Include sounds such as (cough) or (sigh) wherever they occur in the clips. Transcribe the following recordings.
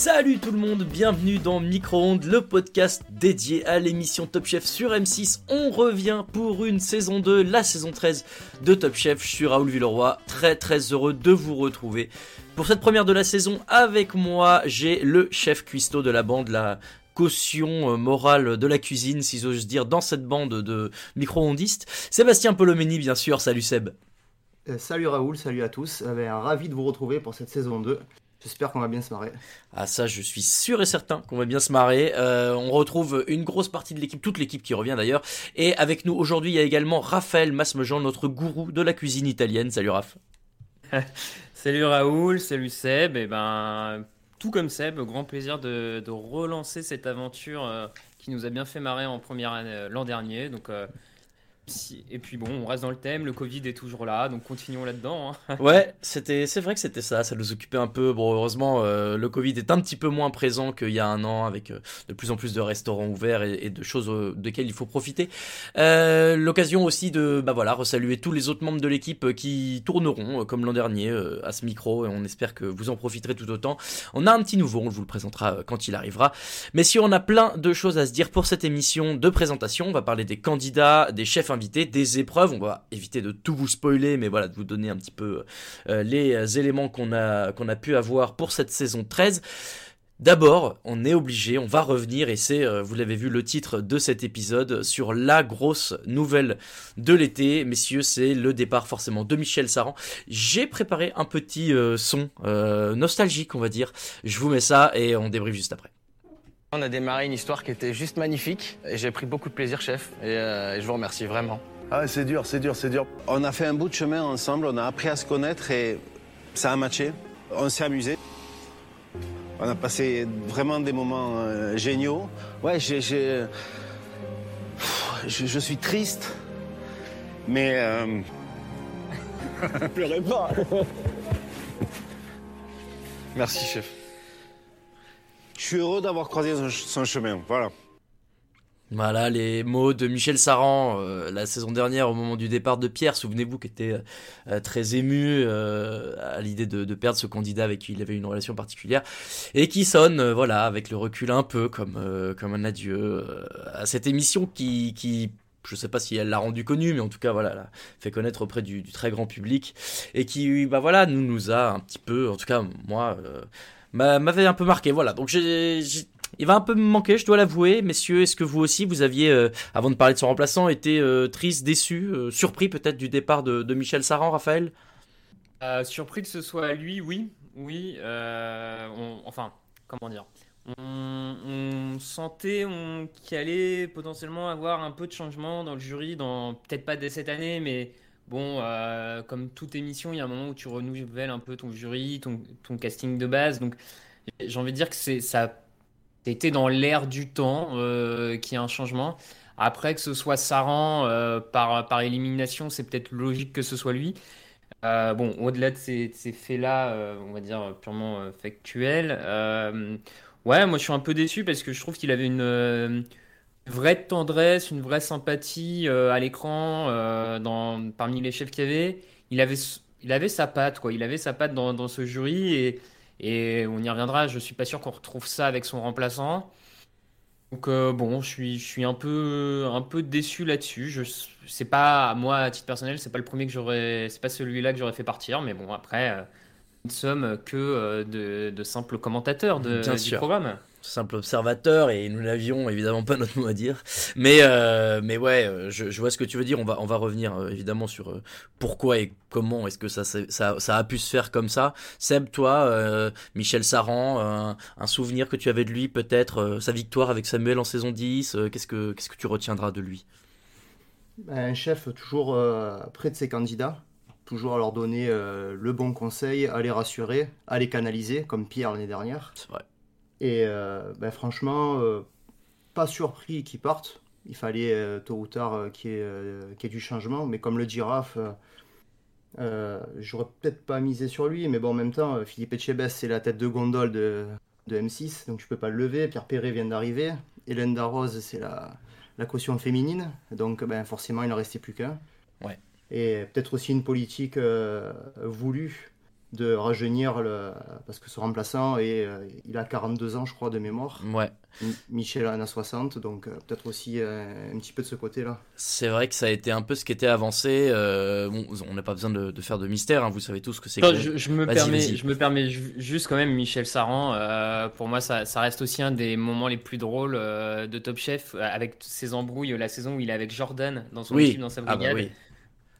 Salut tout le monde, bienvenue dans Micro-ondes, le podcast dédié à l'émission Top Chef sur M6. On revient pour une saison 2, la saison 13 de Top Chef. Je suis Raoul Villeroy, très très heureux de vous retrouver. Pour cette première de la saison, avec moi, j'ai le chef cuistot de la bande, la caution euh, morale de la cuisine, si j'ose dire, dans cette bande de micro-ondistes. Sébastien Polomeni, bien sûr, salut Seb. Euh, salut Raoul, salut à tous. Euh, ben, ravi de vous retrouver pour cette saison 2. J'espère qu'on va bien se marrer. Ah ça, je suis sûr et certain qu'on va bien se marrer. Euh, on retrouve une grosse partie de l'équipe, toute l'équipe qui revient d'ailleurs. Et avec nous aujourd'hui, il y a également Raphaël Masmejean, notre gourou de la cuisine italienne. Salut Raph. (laughs) Salut Raoul, salut Seb. Et ben, tout comme Seb, grand plaisir de, de relancer cette aventure euh, qui nous a bien fait marrer en première année euh, l'an dernier. Donc, euh, et puis bon, on reste dans le thème. Le Covid est toujours là, donc continuons là-dedans. hein. (laughs) Ouais, c'était, c'est vrai que c'était ça, ça nous occupait un peu. Bon, heureusement, euh, le Covid est un petit peu moins présent qu'il y a un an, avec euh, de plus en plus de restaurants ouverts et, de choses euh, desquelles il faut profiter. Euh, l'occasion aussi de, bah voilà, resaluer tous les autres membres de l'équipe qui tourneront, comme l'an dernier, à ce micro, et on espère que vous en profiterez tout autant. On a un petit nouveau, on vous le présentera quand il arrivera. Mais si on a plein de choses à se dire pour cette émission de présentation, on va parler des candidats, des chefs invités, des épreuves. On va éviter de tout vous spoiler, mais voilà, de vous donner un petit peu euh, les euh, éléments qu'on a, pu avoir pour cette saison 13. D'abord, on est obligé, on va revenir, et c'est, euh, vous l'avez vu, le titre de cet épisode, sur la grosse nouvelle de l'été. Messieurs, c'est le départ forcément de Michel Saran. J'ai préparé un petit son nostalgique, on va dire. Je vous mets ça et on débriefe juste après. On a démarré une histoire qui était juste magnifique et j'ai pris beaucoup de plaisir, chef. Et, euh, et je vous remercie vraiment. Ah, c'est dur, c'est dur, c'est dur. On a fait un bout de chemin ensemble, on a appris à se connaître et ça a matché. On s'est amusé. On a passé vraiment des moments euh, géniaux. Ouais, Pff, je, je suis triste, mais euh, (laughs) pleurez pas. (laughs) Merci, chef. Je suis heureux d'avoir croisé son, chemin. Voilà. Voilà les mots de Michel Saran euh, la saison dernière au moment du départ de Pierre, souvenez-vous, qui était euh, très ému euh, à l'idée de, perdre ce candidat avec qui il avait une relation particulière et qui sonne, voilà, avec le recul un peu comme comme un adieu à cette émission qui qui je sais pas si elle l'a rendu connu, mais en tout cas voilà, l'a fait connaître auprès du, du très grand public et qui bah voilà nous nous a un petit peu, en tout cas moi. M'a- m'avait un peu marqué voilà donc j'ai il va un peu me manquer, je dois l'avouer, messieurs. Est-ce que vous aussi, vous aviez, euh, avant de parler de son remplaçant, été euh, triste, déçu, euh, surpris peut-être du départ de, de Michel Saran, Raphaël? Surpris que ce soit lui, oui. Oui. enfin, comment dire? On, on sentait qu'il allait potentiellement avoir un peu de changement dans le jury, dans peut-être pas dès cette année, mais bon, euh, comme toute émission, il y a un moment où tu renouvelles un peu ton jury, ton, casting de base. Donc, j'ai envie de dire que c'est ça été dans l'air du temps euh, qu'il y a un changement. Après, que ce soit Saran euh, par, élimination, c'est peut-être logique que ce soit lui. Euh, bon, au-delà de ces, faits-là, on va dire purement factuels, ouais, moi je suis un peu déçu parce que je trouve qu'il avait une, vraie tendresse, une vraie sympathie euh, à l'écran, euh, dans, parmi les chefs qu'il y avait. Il avait, il avait sa patte, quoi. Il avait sa patte dans, dans ce jury et, et on y reviendra. Je suis pas sûr qu'on retrouve ça avec son remplaçant. Donc euh, bon, je suis, je suis un peu, un peu déçu là-dessus. Je, pas moi à titre personnel, c'est pas le premier que j'aurais, c'est pas celui-là que j'aurais fait partir. Mais bon, après, nous ne sommes que de, de simples commentateurs de, Bien du sûr. programme. Simple observateur et nous n'avions évidemment pas notre mot à dire. Mais euh, mais ouais, euh, je, je vois ce que tu veux dire. On va on va revenir euh, évidemment sur euh, pourquoi et comment est-ce que ça, ça ça a pu se faire comme ça. Seb, toi, Michel Saran, un, un souvenir que tu avais de lui peut-être, sa victoire avec Samuel en saison 10. euh, qu'est-ce que qu'est-ce que tu retiendras de lui? Un chef toujours près de ses candidats, toujours à leur donner le bon conseil, à les rassurer, à les canaliser, comme Pierre l'année dernière. C'est vrai. Et euh, ben, franchement, euh, pas surpris qu'ils partent. Il fallait euh, tôt ou tard qu'il y, ait, qu'il y ait du changement. Mais comme le euh, j'aurais peut-être pas misé sur lui. Mais bon, en même temps, Philippe Etchebest, c'est la tête de gondole de, de M6. Donc je peux pas le lever. Pierre Perret vient d'arriver. Hélène Darroze, c'est la, la caution féminine. Donc ben, forcément, il n'en restait plus qu'un. Ouais. Et peut-être aussi une politique euh, voulue de rajeunir le... parce que ce remplaçant est, euh, il a 42 ans je crois de mémoire. Ouais. M- Michel en a 60 donc euh, peut-être aussi euh, un petit peu de ce côté-là. C'est vrai que ça a été un peu ce qui était avancé. euh, bon, on n'a pas besoin de, de faire de mystère. hein, vous savez tous que c'est. Que- je, je me permets, je me permets ju- juste quand même Michel Saran. euh, pour moi, ça, ça reste aussi un des moments les plus drôles euh, de Top Chef, avec ces embrouilles, la saison où il est avec Jordan dans son Oui. équipe, dans sa Ah bah brigade. oui.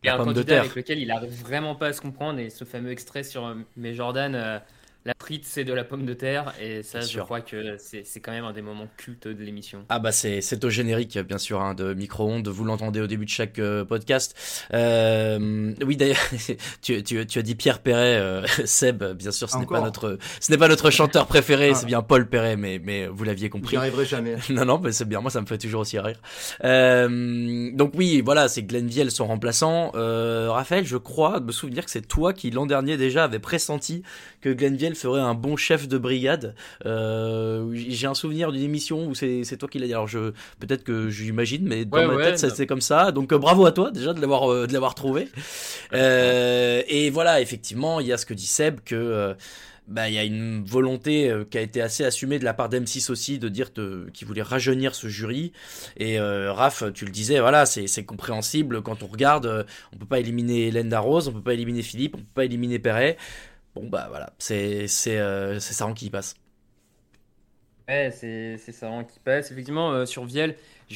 Il y a un pomme de candidat terre. avec lequel il arrive vraiment pas à se comprendre et ce fameux extrait sur euh, mais Jordan, euh, la frite c'est de la pomme de terre et ça, Bien je sûr. crois que c'est quand même un des moments cultes de l'émission. Ah bah c'est c'est au générique bien sûr hein, de micro-ondes, vous l'entendez au début de chaque euh, podcast. Euh, oui d'ailleurs (laughs) tu, tu, tu as dit Pierre Perret, euh, (laughs) Seb bien sûr ce n'est pas notre ce n'est pas notre chanteur préféré, Ah. c'est bien Paul Perret mais mais vous l'aviez compris. J'y arriverai jamais. (laughs) non non mais c'est bien moi ça me fait toujours aussi rire. Euh, donc oui voilà c'est Glenn Viel son remplaçant. Euh, Raphaël je crois me souvenir que c'est toi qui l'an dernier déjà avait pressenti que Glenn Ferait un bon chef de brigade. Euh, j'ai un souvenir d'une émission où c'est c'est toi qui l'as dit. Alors je peut-être que j'imagine, mais dans Ouais, ma ouais, tête c'est comme ça. Donc euh, bravo à toi déjà de l'avoir euh, de l'avoir trouvé. (laughs) Et voilà effectivement il y a ce que dit Seb que bah, il y a une volonté qui a été assez assumée de la part d'M6 aussi de dire qu'il voulait rajeunir ce jury. Et euh, Raph, tu le disais, voilà, c'est c'est compréhensible quand on regarde. on peut pas éliminer Hélène Darroze, on peut pas éliminer Philippe, on peut pas éliminer Perret. Bon bah voilà, c'est euh, Saran qui passe. Ouais, c'est hein, qui passe. Effectivement, euh, sur Viel,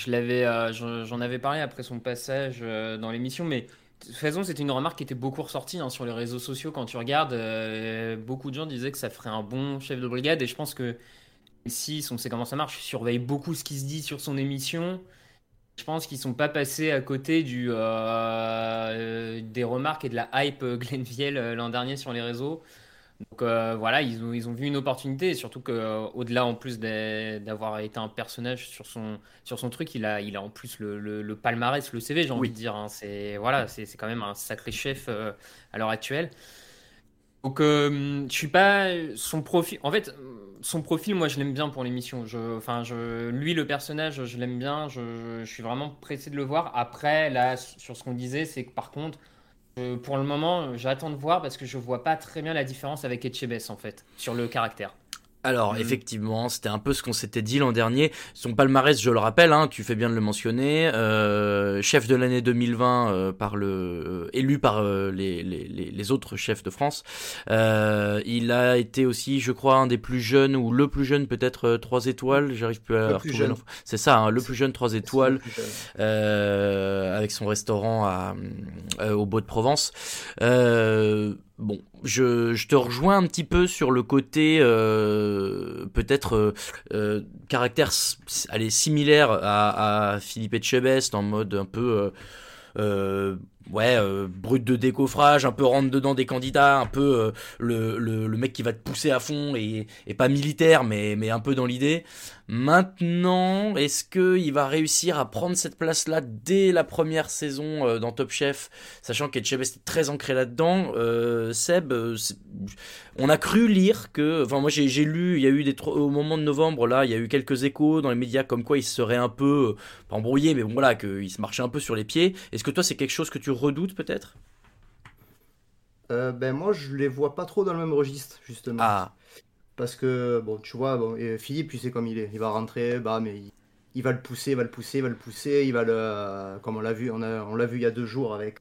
euh, j'en avais parlé après son passage euh, dans l'émission, mais de toute façon, c'était une remarque qui était beaucoup ressortie hein, sur les réseaux sociaux. Quand tu regardes, beaucoup de gens disaient que ça ferait un bon chef de brigade, et je pense que si on sait comment ça marche, surveille beaucoup ce qui se dit sur son émission. Je pense qu'ils sont pas passés à côté du, euh, euh, des remarques et de la hype euh, euh, l'an dernier sur les réseaux. Donc euh, voilà, ils ont, ils ont vu une opportunité et surtout qu'au-delà en plus d'avoir été un personnage sur son, sur son truc, il a, il a en plus le, le- le palmarès, le CV, j'ai envie Oui. de dire. hein. C'est voilà, c'est quand même un sacré chef euh, à l'heure actuelle. Donc euh, je suis pas son profil. En fait, son profil, moi je l'aime bien pour l'émission. Enfin, je, lui le personnage, je l'aime bien. Je suis vraiment pressé de le voir. Après, là, sur ce qu'on disait, c'est que par contre. Euh, pour le moment, j'attends de voir parce que je vois pas très bien la différence avec Etchebest en fait sur le caractère. Alors effectivement, c'était un peu ce qu'on s'était dit l'an dernier. Son palmarès, je le rappelle, hein, tu fais bien de le mentionner, euh, chef de l'année 2020 euh, par le euh, élu par les, les, les, autres chefs de France. Euh, il a été aussi, je crois, un des plus jeunes ou le plus jeune peut-être trois étoiles. J'arrive plus à Le retrouver. C'est ça, hein, le plus jeune trois étoiles jeune. euh, avec son restaurant à, euh, au Beau de Provence. Bon, je, je te rejoins un petit peu sur le côté euh, peut-être euh, euh, caractère allez, similaire à, à Philippe Etchebest en mode un peu euh, euh, ouais, brut de décoffrage, un peu rentre dedans des candidats, un peu le, le, le, mec qui va te pousser à fond et, et pas militaire, mais, mais un peu dans l'idée. Maintenant, est-ce qu'il va réussir à prendre cette place-là dès la première saison euh, dans Top Chef, sachant qu'Etchebest est très ancré là-dedans euh, Seb, euh, on a cru lire que, enfin moi j'ai lu, il y a eu des au moment de novembre là, il y a eu quelques échos dans les médias comme quoi il serait un peu pas embrouillé, mais bon voilà, qu'il se marchait un peu sur les pieds. Est-ce que toi c'est quelque chose que tu redoutes peut-être? Ben moi je les vois pas trop dans le même registre justement. Ah. Parce que, bon, tu vois, bon, et Philippe, tu sais comme il est. Il va rentrer, bah, mais il, il va le pousser, il va le pousser, il va le pousser. Il va le. Comme on l'a vu, on, a, on l'a vu il y a deux jours avec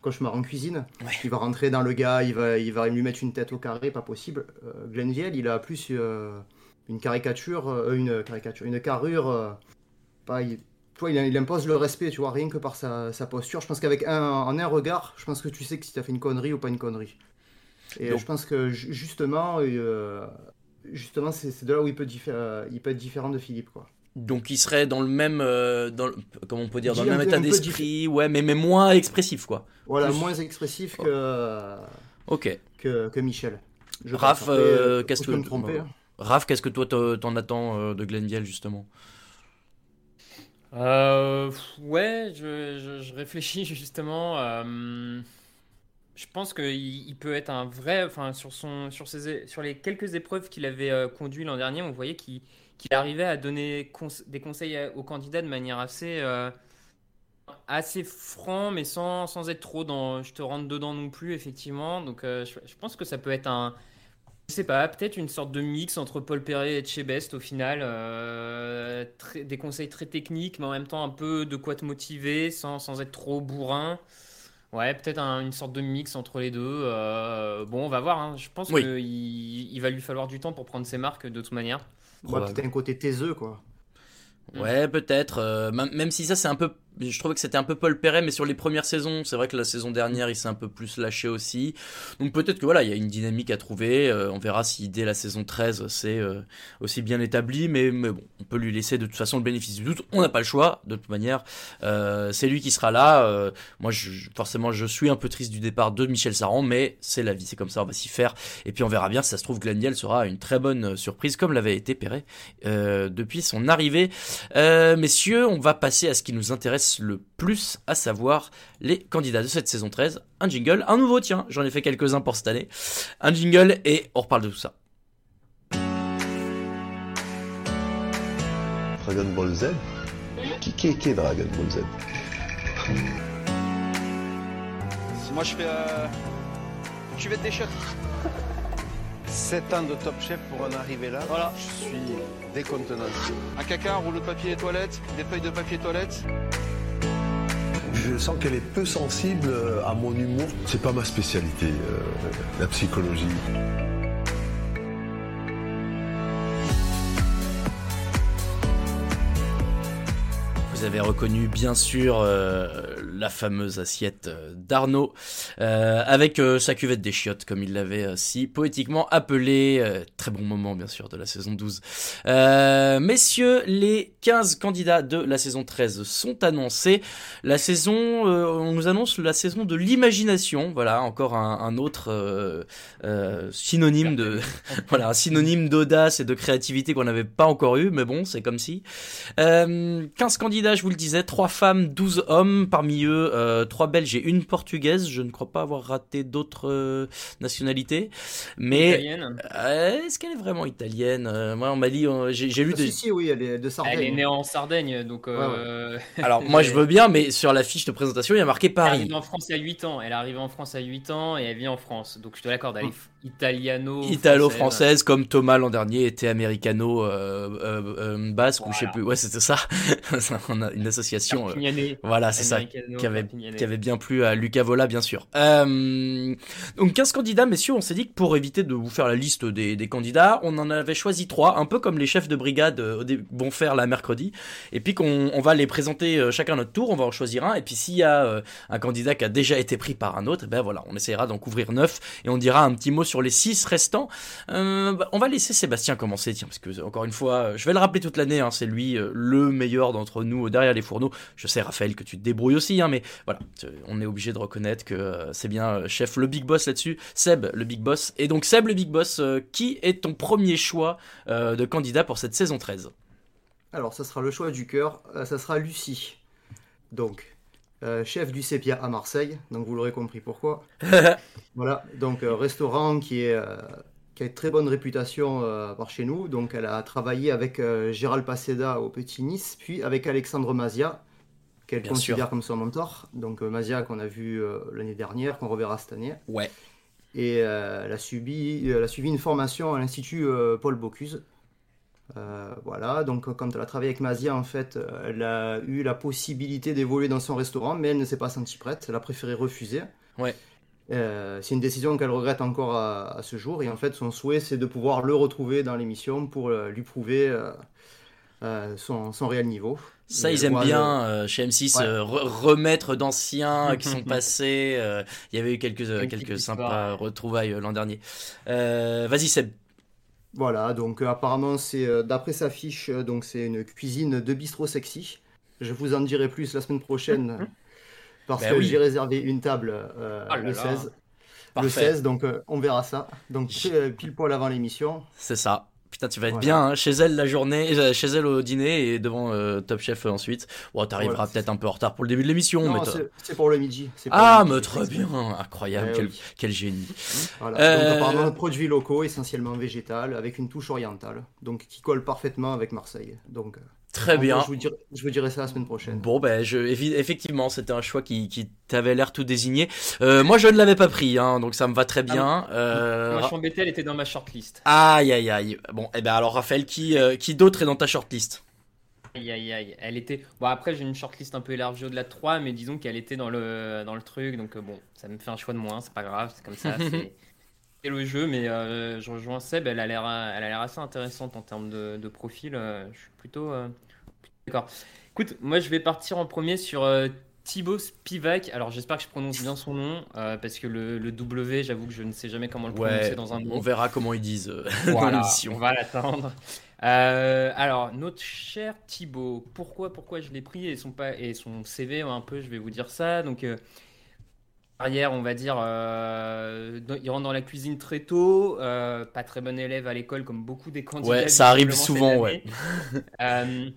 Cauchemar en cuisine. Ouais. Il va rentrer dans le gars, il va, il va lui mettre une tête au carré, pas possible. Euh, Glenville, il a plus euh, une caricature, euh, une caricature, une carrure. euh, pas, il, tu vois, il, il impose le respect, tu vois, rien que par sa, sa posture. Je pense qu'avec un, en un regard, je pense que tu sais que si tu as fait une connerie ou pas une connerie. Et Donc- je pense que ju- justement, euh, justement, c'est de là où il peut, euh, il peut être différent de Philippe, quoi. Donc il serait dans le même, euh, dans le- comment on peut dire, dans le même état d'esprit, ouais, mais, mais moins expressif quoi. Voilà, Plus- moins expressif que, Ok. que, que Michel. Je Raph, euh, euh, qu'est-ce que hein. Raph, qu'est-ce que toi t'en t'en attends euh, de Glenville justement? Euh, ouais, je, je- je réfléchis (laughs) justement. Je pense qu'il il peut être un vrai. Enfin, sur, son, sur, ses, sur les quelques épreuves qu'il avait euh, conduit l'an dernier, on voyait qu'il arrivait à donner des conseils aux candidats de manière assez, euh, assez franc, mais sans, sans être trop dans je te rentre dedans non plus, effectivement. Donc, euh, je, pense que ça peut être un. Je sais pas, peut-être une sorte de mix entre Paul Perret et Chebest au final. des conseils très techniques, mais en même temps un peu de quoi te motiver sans, sans être trop bourrin. Ouais, peut-être un- une sorte de mix entre les deux. euh, bon, on va voir. hein. Je pense Oui. qu'il il va lui falloir du temps pour prendre ses marques de toute manière. Ouais, peut-être un côté taiseux, quoi. Ouais, peut-être. euh, même même si ça, c'est un peu. Je trouvais que c'était un peu Paul Perret, mais sur les premières saisons, c'est vrai que la saison dernière, il s'est un peu plus lâché aussi. Donc peut-être que voilà, il y a une dynamique à trouver. euh, on verra si dès la saison 13, c'est euh, aussi bien établi. Mais, mais bon, on peut lui laisser de toute façon le bénéfice du doute. On n'a pas le choix, de toute manière. Euh, c'est lui qui sera là. moi, forcément, je suis un peu triste du départ de Michel Saran, mais c'est la vie, c'est comme ça, on va s'y faire. Et puis on verra bien si ça se trouve, Glendiel sera une très bonne surprise, comme l'avait été Perret depuis son arrivée. Messieurs, on va passer à ce qui nous intéresse le plus, à savoir les candidats de cette saison 13. Un jingle, un nouveau, tiens, j'en ai fait quelques-uns pour cette année. Un jingle et on reparle de tout ça. Dragon Ball Z? Qui qui qui est Dragon Ball Z? Moi je fais euh, cuvette des chiottes. (laughs) 7 ans de Top Chef pour en arriver là. Voilà. Je suis décontenancé. Un caca, un rouleau de papier toilette, des feuilles de papier toilette. Je sens qu'elle est peu sensible euh, à mon humour. C'est pas ma spécialité, euh, la psychologie. Vous avez reconnu bien sûr euh, la fameuse assiette euh, d'Arnaud euh, avec euh, sa cuvette des chiottes comme il l'avait si poétiquement appelé. Très bon moment bien sûr de la saison 12. Euh, messieurs, les 15 candidats de la saison 13 sont annoncés. La saison, on nous annonce la saison de l'imagination. Voilà, encore un, un autre synonyme de (laughs) voilà, un synonyme d'audace et de créativité qu'on n'avait pas encore eu, mais bon, c'est comme si. Euh, 15 candidats, je vous le disais, 3 femmes, 12 hommes, parmi eux euh, 3 belges et une portugaise. Je ne crois pas avoir raté d'autres euh, nationalités. Mais Italienne. Euh, est-ce qu'elle est vraiment italienne Euh, Moi, on m'a dit, j'ai j'ai lu Ah, des. Si, si, oui, elle est de Sardaigne. Elle est née en Sardaigne, donc. euh, (laughs) Alors, moi, je veux bien, mais sur la fiche de présentation, il y a marqué Elle Paris. arrive en France à 8 ans. Elle arrive en France à 8 ans et elle vit en France. Donc je te l'accorde, elle est italiano. Italo-française, comme Thomas l'an dernier était américano euh, euh, euh, basque ou je sais plus. Ouais, c'était (laughs) ça. On a une association. euh, voilà, c'est ça. Qui avait, Perpignanais. qui avait bien plu à Lucas Vola, bien sûr. Euh, donc 15 candidats, messieurs, on s'est dit que pour éviter de vous faire la liste des, des candidats, on en avait choisi trois, un peu comme les chefs de brigade euh, vont faire la mercredi, et puis qu'on on va les présenter euh, chacun notre tour, on va en choisir un, et puis s'il y a un candidat qui a déjà été pris par un autre, eh ben voilà, on essaiera d'en couvrir neuf, et on dira un petit mot sur les six restants. Euh, bah, on va laisser Sébastien commencer, tiens, parce que encore une fois, je vais le rappeler toute l'année, hein, c'est lui le meilleur d'entre nous derrière les fourneaux. Je sais, Raphaël, que tu te débrouilles aussi, hein, mais voilà, on est obligé de reconnaître que euh, c'est bien euh, chef le big boss là-dessus, Seb le big boss. Et donc Seb le big boss, euh, qui est ton premier choix de candidat pour cette saison 13 Alors, ça sera le choix du cœur, ça sera Lucie. Donc, euh, chef du Sépia à Marseille, donc vous l'aurez compris pourquoi. (laughs) voilà, donc euh, restaurant qui, est, euh, qui a une très bonne réputation par chez nous. Donc, elle a travaillé avec Gérald Paceda au Petit Nice, puis avec Alexandre Mazia, qu'elle considère sûr. comme son mentor. Donc, euh, Mazia qu'on a vu euh, l'année dernière, qu'on reverra cette année. Ouais. Et euh, elle, a subi, elle a suivi une formation à l'Institut Paul Bocuse. Euh, voilà, donc quand elle a travaillé avec Mazia, en fait, elle a eu la possibilité d'évoluer dans son restaurant, mais elle ne s'est pas sentie prête. Elle a préféré refuser. Ouais. Euh, c'est une décision qu'elle regrette encore à, à ce jour. Et en fait, son souhait, c'est de pouvoir le retrouver dans l'émission pour euh, lui prouver euh, euh, son, son réel niveau. Ça, Et ils aiment bien euh, chez M6 Ouais. euh, re- remettre d'anciens (laughs) qui sont passés. euh, Il y avait eu quelques, euh, quelques sympas histoire. retrouvailles euh, l'an dernier. Euh, Vas-y, Seb. Voilà, donc euh, apparemment, c'est euh, d'après sa fiche, euh, donc c'est une cuisine de bistrot sexy. Je vous en dirai plus la semaine prochaine parce Ben que oui. j'ai réservé une table euh, Ah là le là. 16. Parfait. Le 16, donc euh, on verra ça. Donc euh, pile poil avant l'émission. C'est ça. Putain, tu vas être Voilà. bien hein, chez elle la journée, euh, chez elle au dîner et devant euh, Top Chef ensuite. Bon, t'arriveras Voilà, peut-être un peu en retard pour le début de l'émission, mais c'est- pour le midi. Ah, mais très bien, incroyable, Eh quel, oui. quel génie. Voilà, Euh, donc apparemment produits locaux, essentiellement végétal, avec une touche orientale, donc qui colle parfaitement avec Marseille. Donc euh, Très en bien. Je vous, dirai, je vous dirai ça la semaine prochaine. Bon, ben, je, effectivement, c'était un choix qui, qui t'avait l'air tout désigné. Euh, moi, je ne l'avais pas pris, hein, donc ça me va très bien. Euh, Moi, je suis embêté, elle était dans ma shortlist. Aïe, aïe, aïe. Bon, et ben alors, Raphaël, qui, euh, qui d'autre est dans ta shortlist? Aïe aïe aïe, elle était. Bon, après, j'ai une shortlist un peu élargie au-delà de 3, mais disons qu'elle était dans le, dans le truc, donc euh, bon, ça me fait un choix de moins, c'est pas grave, c'est comme ça, (laughs) le jeu, mais euh, je rejoins Seb, elle a l'air elle a l'air assez intéressante en termes de, de profil, euh, je suis plutôt. euh, plutôt D'accord. Écoute, moi je vais partir en premier sur euh, Thibaut Spivak. Alors j'espère que je prononce bien son nom, euh, parce que le, le W, j'avoue que je ne sais jamais comment le prononcer Ouais, dans un on nom. verra comment ils disent euh, (laughs) dans Voilà, l'émission. on va l'attendre. Euh, alors, notre cher Thibaut, pourquoi, pourquoi je l'ai pris et son, pa- et son CV, un peu, je vais vous dire ça. Donc, euh, arrière, on va dire, euh, il rentre dans la cuisine très tôt, euh, pas très bon élève à l'école comme beaucoup des candidats. Ouais, ça arrive souvent, année. (laughs) Euh,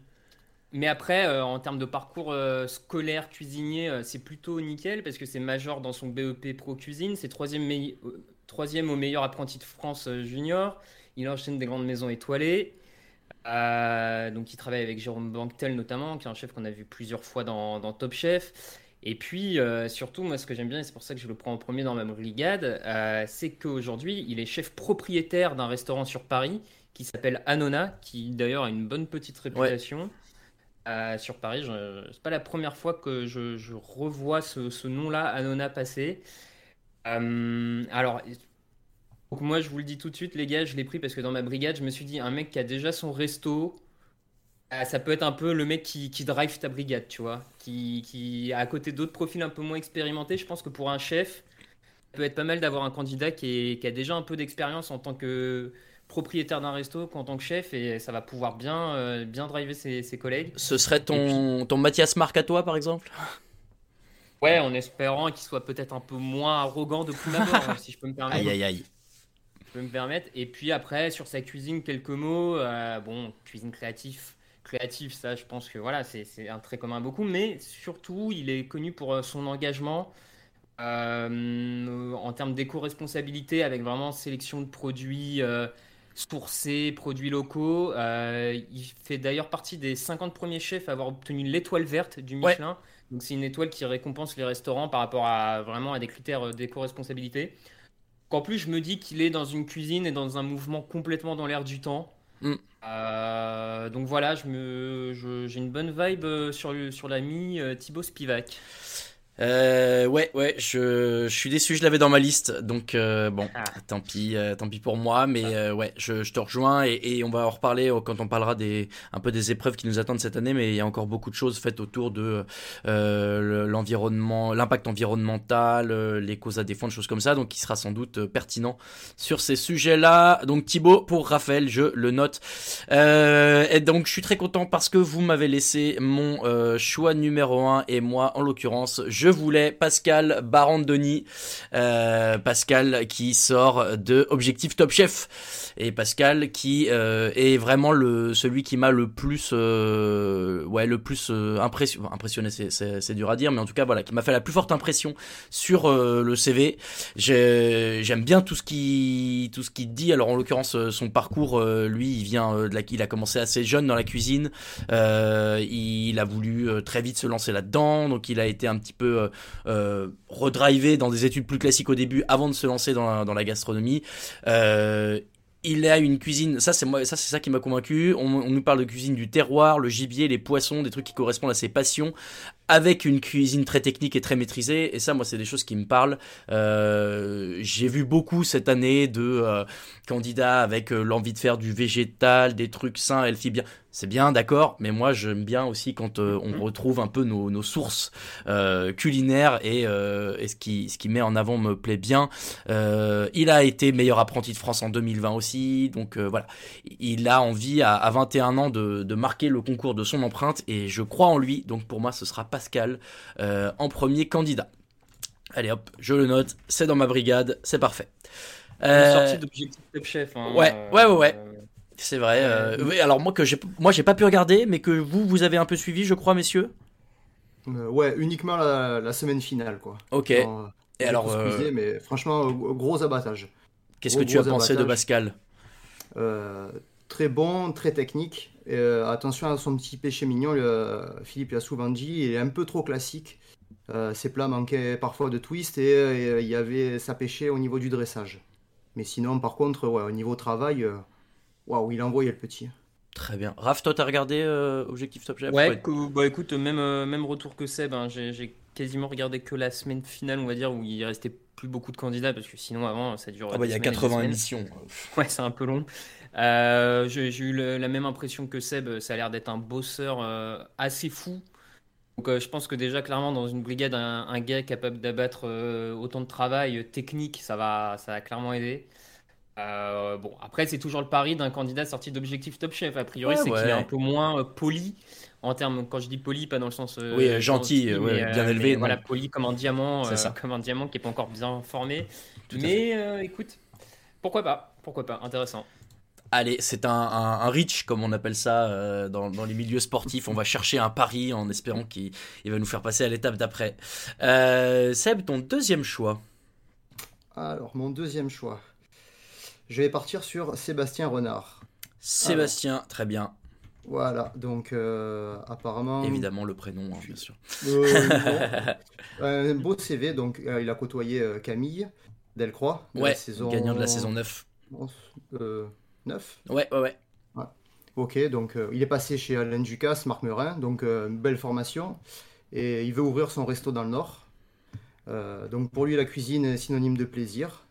mais après, en termes de parcours scolaire cuisinier, c'est plutôt nickel parce que c'est major dans son BEP Pro Cuisine. C'est troisième, au meilleur apprenti de France junior. Il enchaîne des grandes maisons étoilées. Donc, il travaille avec Jérôme Banquetel notamment, qui est un chef qu'on a vu plusieurs fois dans, dans Top Chef. Et puis, euh, surtout, moi, ce que j'aime bien, et c'est pour ça que je le prends en premier dans ma brigade, euh, c'est qu'aujourd'hui, il est chef propriétaire d'un restaurant sur Paris qui s'appelle Anona, qui d'ailleurs a une bonne petite réputation. Euh, sur Paris, je- c'est pas la première fois que je, je revois ce, ce nom-là, Anona, passer. Alors, donc moi, je vous le dis tout de suite, les gars, je l'ai pris parce que dans ma brigade, je me suis dit, un mec qui a déjà son resto, euh, ça peut être un peu le mec qui, qui drive ta brigade, tu vois, qui, qui à côté d'autres profils un peu moins expérimentés. Je pense que pour un chef, ça peut être pas mal d'avoir un candidat qui, est- qui a déjà un peu d'expérience en tant que propriétaire d'un resto qu'en tant que chef et ça va pouvoir bien, euh, bien driver ses, ses collègues. Ce serait ton, ton Mathias Marc à toi, par exemple? Ouais, en espérant qu'il soit peut-être un peu moins arrogant de prime abord, (laughs) si je peux me permettre. Aïe, aïe, aïe. Je peux me permettre. Et puis après, sur sa cuisine, quelques mots. Euh, bon, cuisine créative. Créatif, ça, je pense que voilà, c'est c'est un trait commun à beaucoup. Mais surtout, il est connu pour euh, son engagement euh, en termes d'éco-responsabilité, avec vraiment sélection de produits euh, sourcés, produits locaux. Euh, il fait d'ailleurs partie des 50 premiers chefs à avoir obtenu l'étoile verte du Ouais. Michelin. Donc c'est une étoile qui récompense les restaurants par rapport à vraiment à des critères d'éco-responsabilité. Qu'en plus, je me dis qu'il est dans une cuisine et dans un mouvement complètement dans l'air du temps. Mm. Euh, donc voilà, j'ai une bonne vibe euh, sur, sur l'ami euh, Thibaut Spivak. Euh, ouais, ouais, je, je suis déçu, je l'avais dans ma liste, donc euh, bon, tant pis, euh, tant pis pour moi, mais euh, ouais, je, je te rejoins et, et on va en reparler euh, quand on parlera des un peu des épreuves qui nous attendent cette année, mais il y a encore beaucoup de choses faites autour de euh, le- l'environnement, l'impact environnemental, les causes à défendre, choses comme ça, donc il sera sans doute pertinent sur ces sujets-là. Donc Thibaut pour Raphaël, je le note. Euh, et donc je suis très content parce que vous m'avez laissé mon euh, choix numéro 1 et moi en l'occurrence je voulais Pascal Barandoni. Euh, Pascal qui sort de Objectif Top Chef. Et Pascal qui euh, est vraiment le celui qui m'a le plus euh, ouais le plus impressionné c'est, dur à dire mais en tout cas voilà qui m'a fait la plus forte impression sur le CV J'ai- j'aime bien tout ce qui tout ce qu'il dit. Alors en l'occurrence son parcours lui il vient de la il a commencé assez jeune dans la cuisine. Il a voulu très vite se lancer là-dedans. Donc il a été un petit peu euh, euh, redrivé dans des études plus classiques au début avant de se lancer dans la, gastronomie euh, il a une cuisine, ça c'est moi, ça c'est ça qui m'a convaincu. On, on nous parle de cuisine du terroir, le gibier, les poissons, des trucs qui correspondent à ses passions, avec une cuisine très technique et très maîtrisée. Et ça, moi, c'est des choses qui me parlent. Euh, J'ai vu beaucoup cette année de euh, candidats avec euh, l'envie de faire du végétal, des trucs sains, healthy bien. C'est bien, d'accord, mais moi j'aime bien aussi quand euh, on retrouve un peu nos, nos sources culinaires et, et ce, qui, ce qui met en avant me plaît bien. Il a été meilleur apprenti de France en 2020 aussi, donc voilà. Il a envie à, à 21 ans de, de marquer le concours de son empreinte et je crois en lui, donc pour moi ce sera Pascal euh, en premier candidat. Allez hop, je le note, c'est dans ma brigade, c'est parfait. Une Euh, sortie d'Objectif Top Chef. hein, Ouais, euh, ouais, ouais, ouais. C'est vrai. euh, oui, alors moi que j'ai, moi j'ai pas pu regarder, mais que vous vous avez un peu suivi, je crois, messieurs. Euh, ouais, uniquement la, la semaine finale, quoi. Ok. Et alors, euh, mais franchement, gros abattage. Qu'est-ce Gros, que tu as pensé de. Pascal? Euh, Très bon, très technique. Et, euh, attention à son petit péché mignon, le- Philippe l'a souvent dit, il est un peu trop classique. Euh, ses plats manquaient parfois de twist et euh, il y avait ça pêchait au niveau du dressage. Mais sinon, par contre, ouais, au niveau travail, euh, waouh, il a envoyé le petit. Très bien. Raph, toi, t'as regardé euh, Objectif Top Chef? Ouais, que- bah écoute, même, euh, même retour que Seb, hein, j'ai j'ai quasiment regardé que la semaine finale, on va dire, où il restait plus beaucoup de candidats, parce que sinon avant ça dure. Ah bah, il y a semaines et des 80 semaines. émissions. (laughs) Ouais, c'est un peu long. Euh, j'ai eu le- la même impression que Seb, ça a l'air d'être un bosseur euh, assez fou. Donc euh, je pense que déjà clairement dans une brigade, un, un gars capable d'abattre autant de travail technique, ça va, ça va clairement aider. Bon, après c'est toujours le pari d'un candidat sorti d'Objectif Top Chef. A priori, Ouais, c'est qu'il est un peu moins poli en termes. Quand je dis poli, pas dans le sens euh, Oui, euh, gentil, ouais, mais, bien élevé. Voilà, poli comme un diamant, euh, comme un diamant qui est pas encore bien formé. Tout mais euh, écoute, pourquoi pas, pourquoi pas, intéressant. Allez, c'est un, un, un reach, comme on appelle ça euh, dans, dans les milieux sportifs. On va chercher un pari en espérant qu'il il va nous faire passer à l'étape d'après. Euh, Seb, ton deuxième choix Alors, mon deuxième choix. Je vais partir sur Sébastien Renard. Sébastien, très bien. Voilà, donc euh, apparemment. Évidemment, le prénom, hein, bien sûr. (laughs) Euh. Un beau CV, donc euh, il a côtoyé Camille Delcroix. de Ouais, la saison... gagnant de la saison 9. Euh, 9 Ouais, ouais, ouais. Ok, donc il est passé chez Alain Ducasse, Marc Merin, donc une belle formation. Et il veut ouvrir son resto dans le Nord. Donc pour lui, la cuisine est synonyme de plaisir.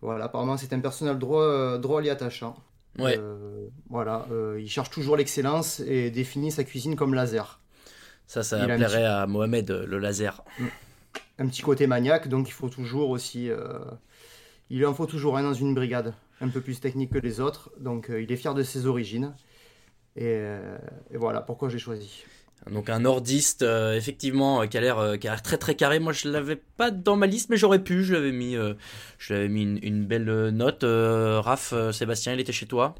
Voilà, apparemment c'est un personnel droit, drôle et attachant. Ouais. Euh, voilà, euh, il cherche toujours l'excellence et définit sa cuisine comme laser. Ça, ça Il plairait petit- à Mohamed, euh, le laser. un petit côté maniaque, donc il faut toujours aussi. euh, il en faut toujours un dans une brigade, un peu plus technique que les autres. Donc euh, il est fier de ses origines. Et, euh, et voilà pourquoi j'ai choisi. Donc un nordiste, euh, effectivement, euh, qui a l'air euh, qui a l'air très très carré. Moi, je l'avais pas dans ma liste, mais j'aurais pu. Je l'avais mis, je l'avais mis une, une belle note. Raph, Sébastien, il était chez toi?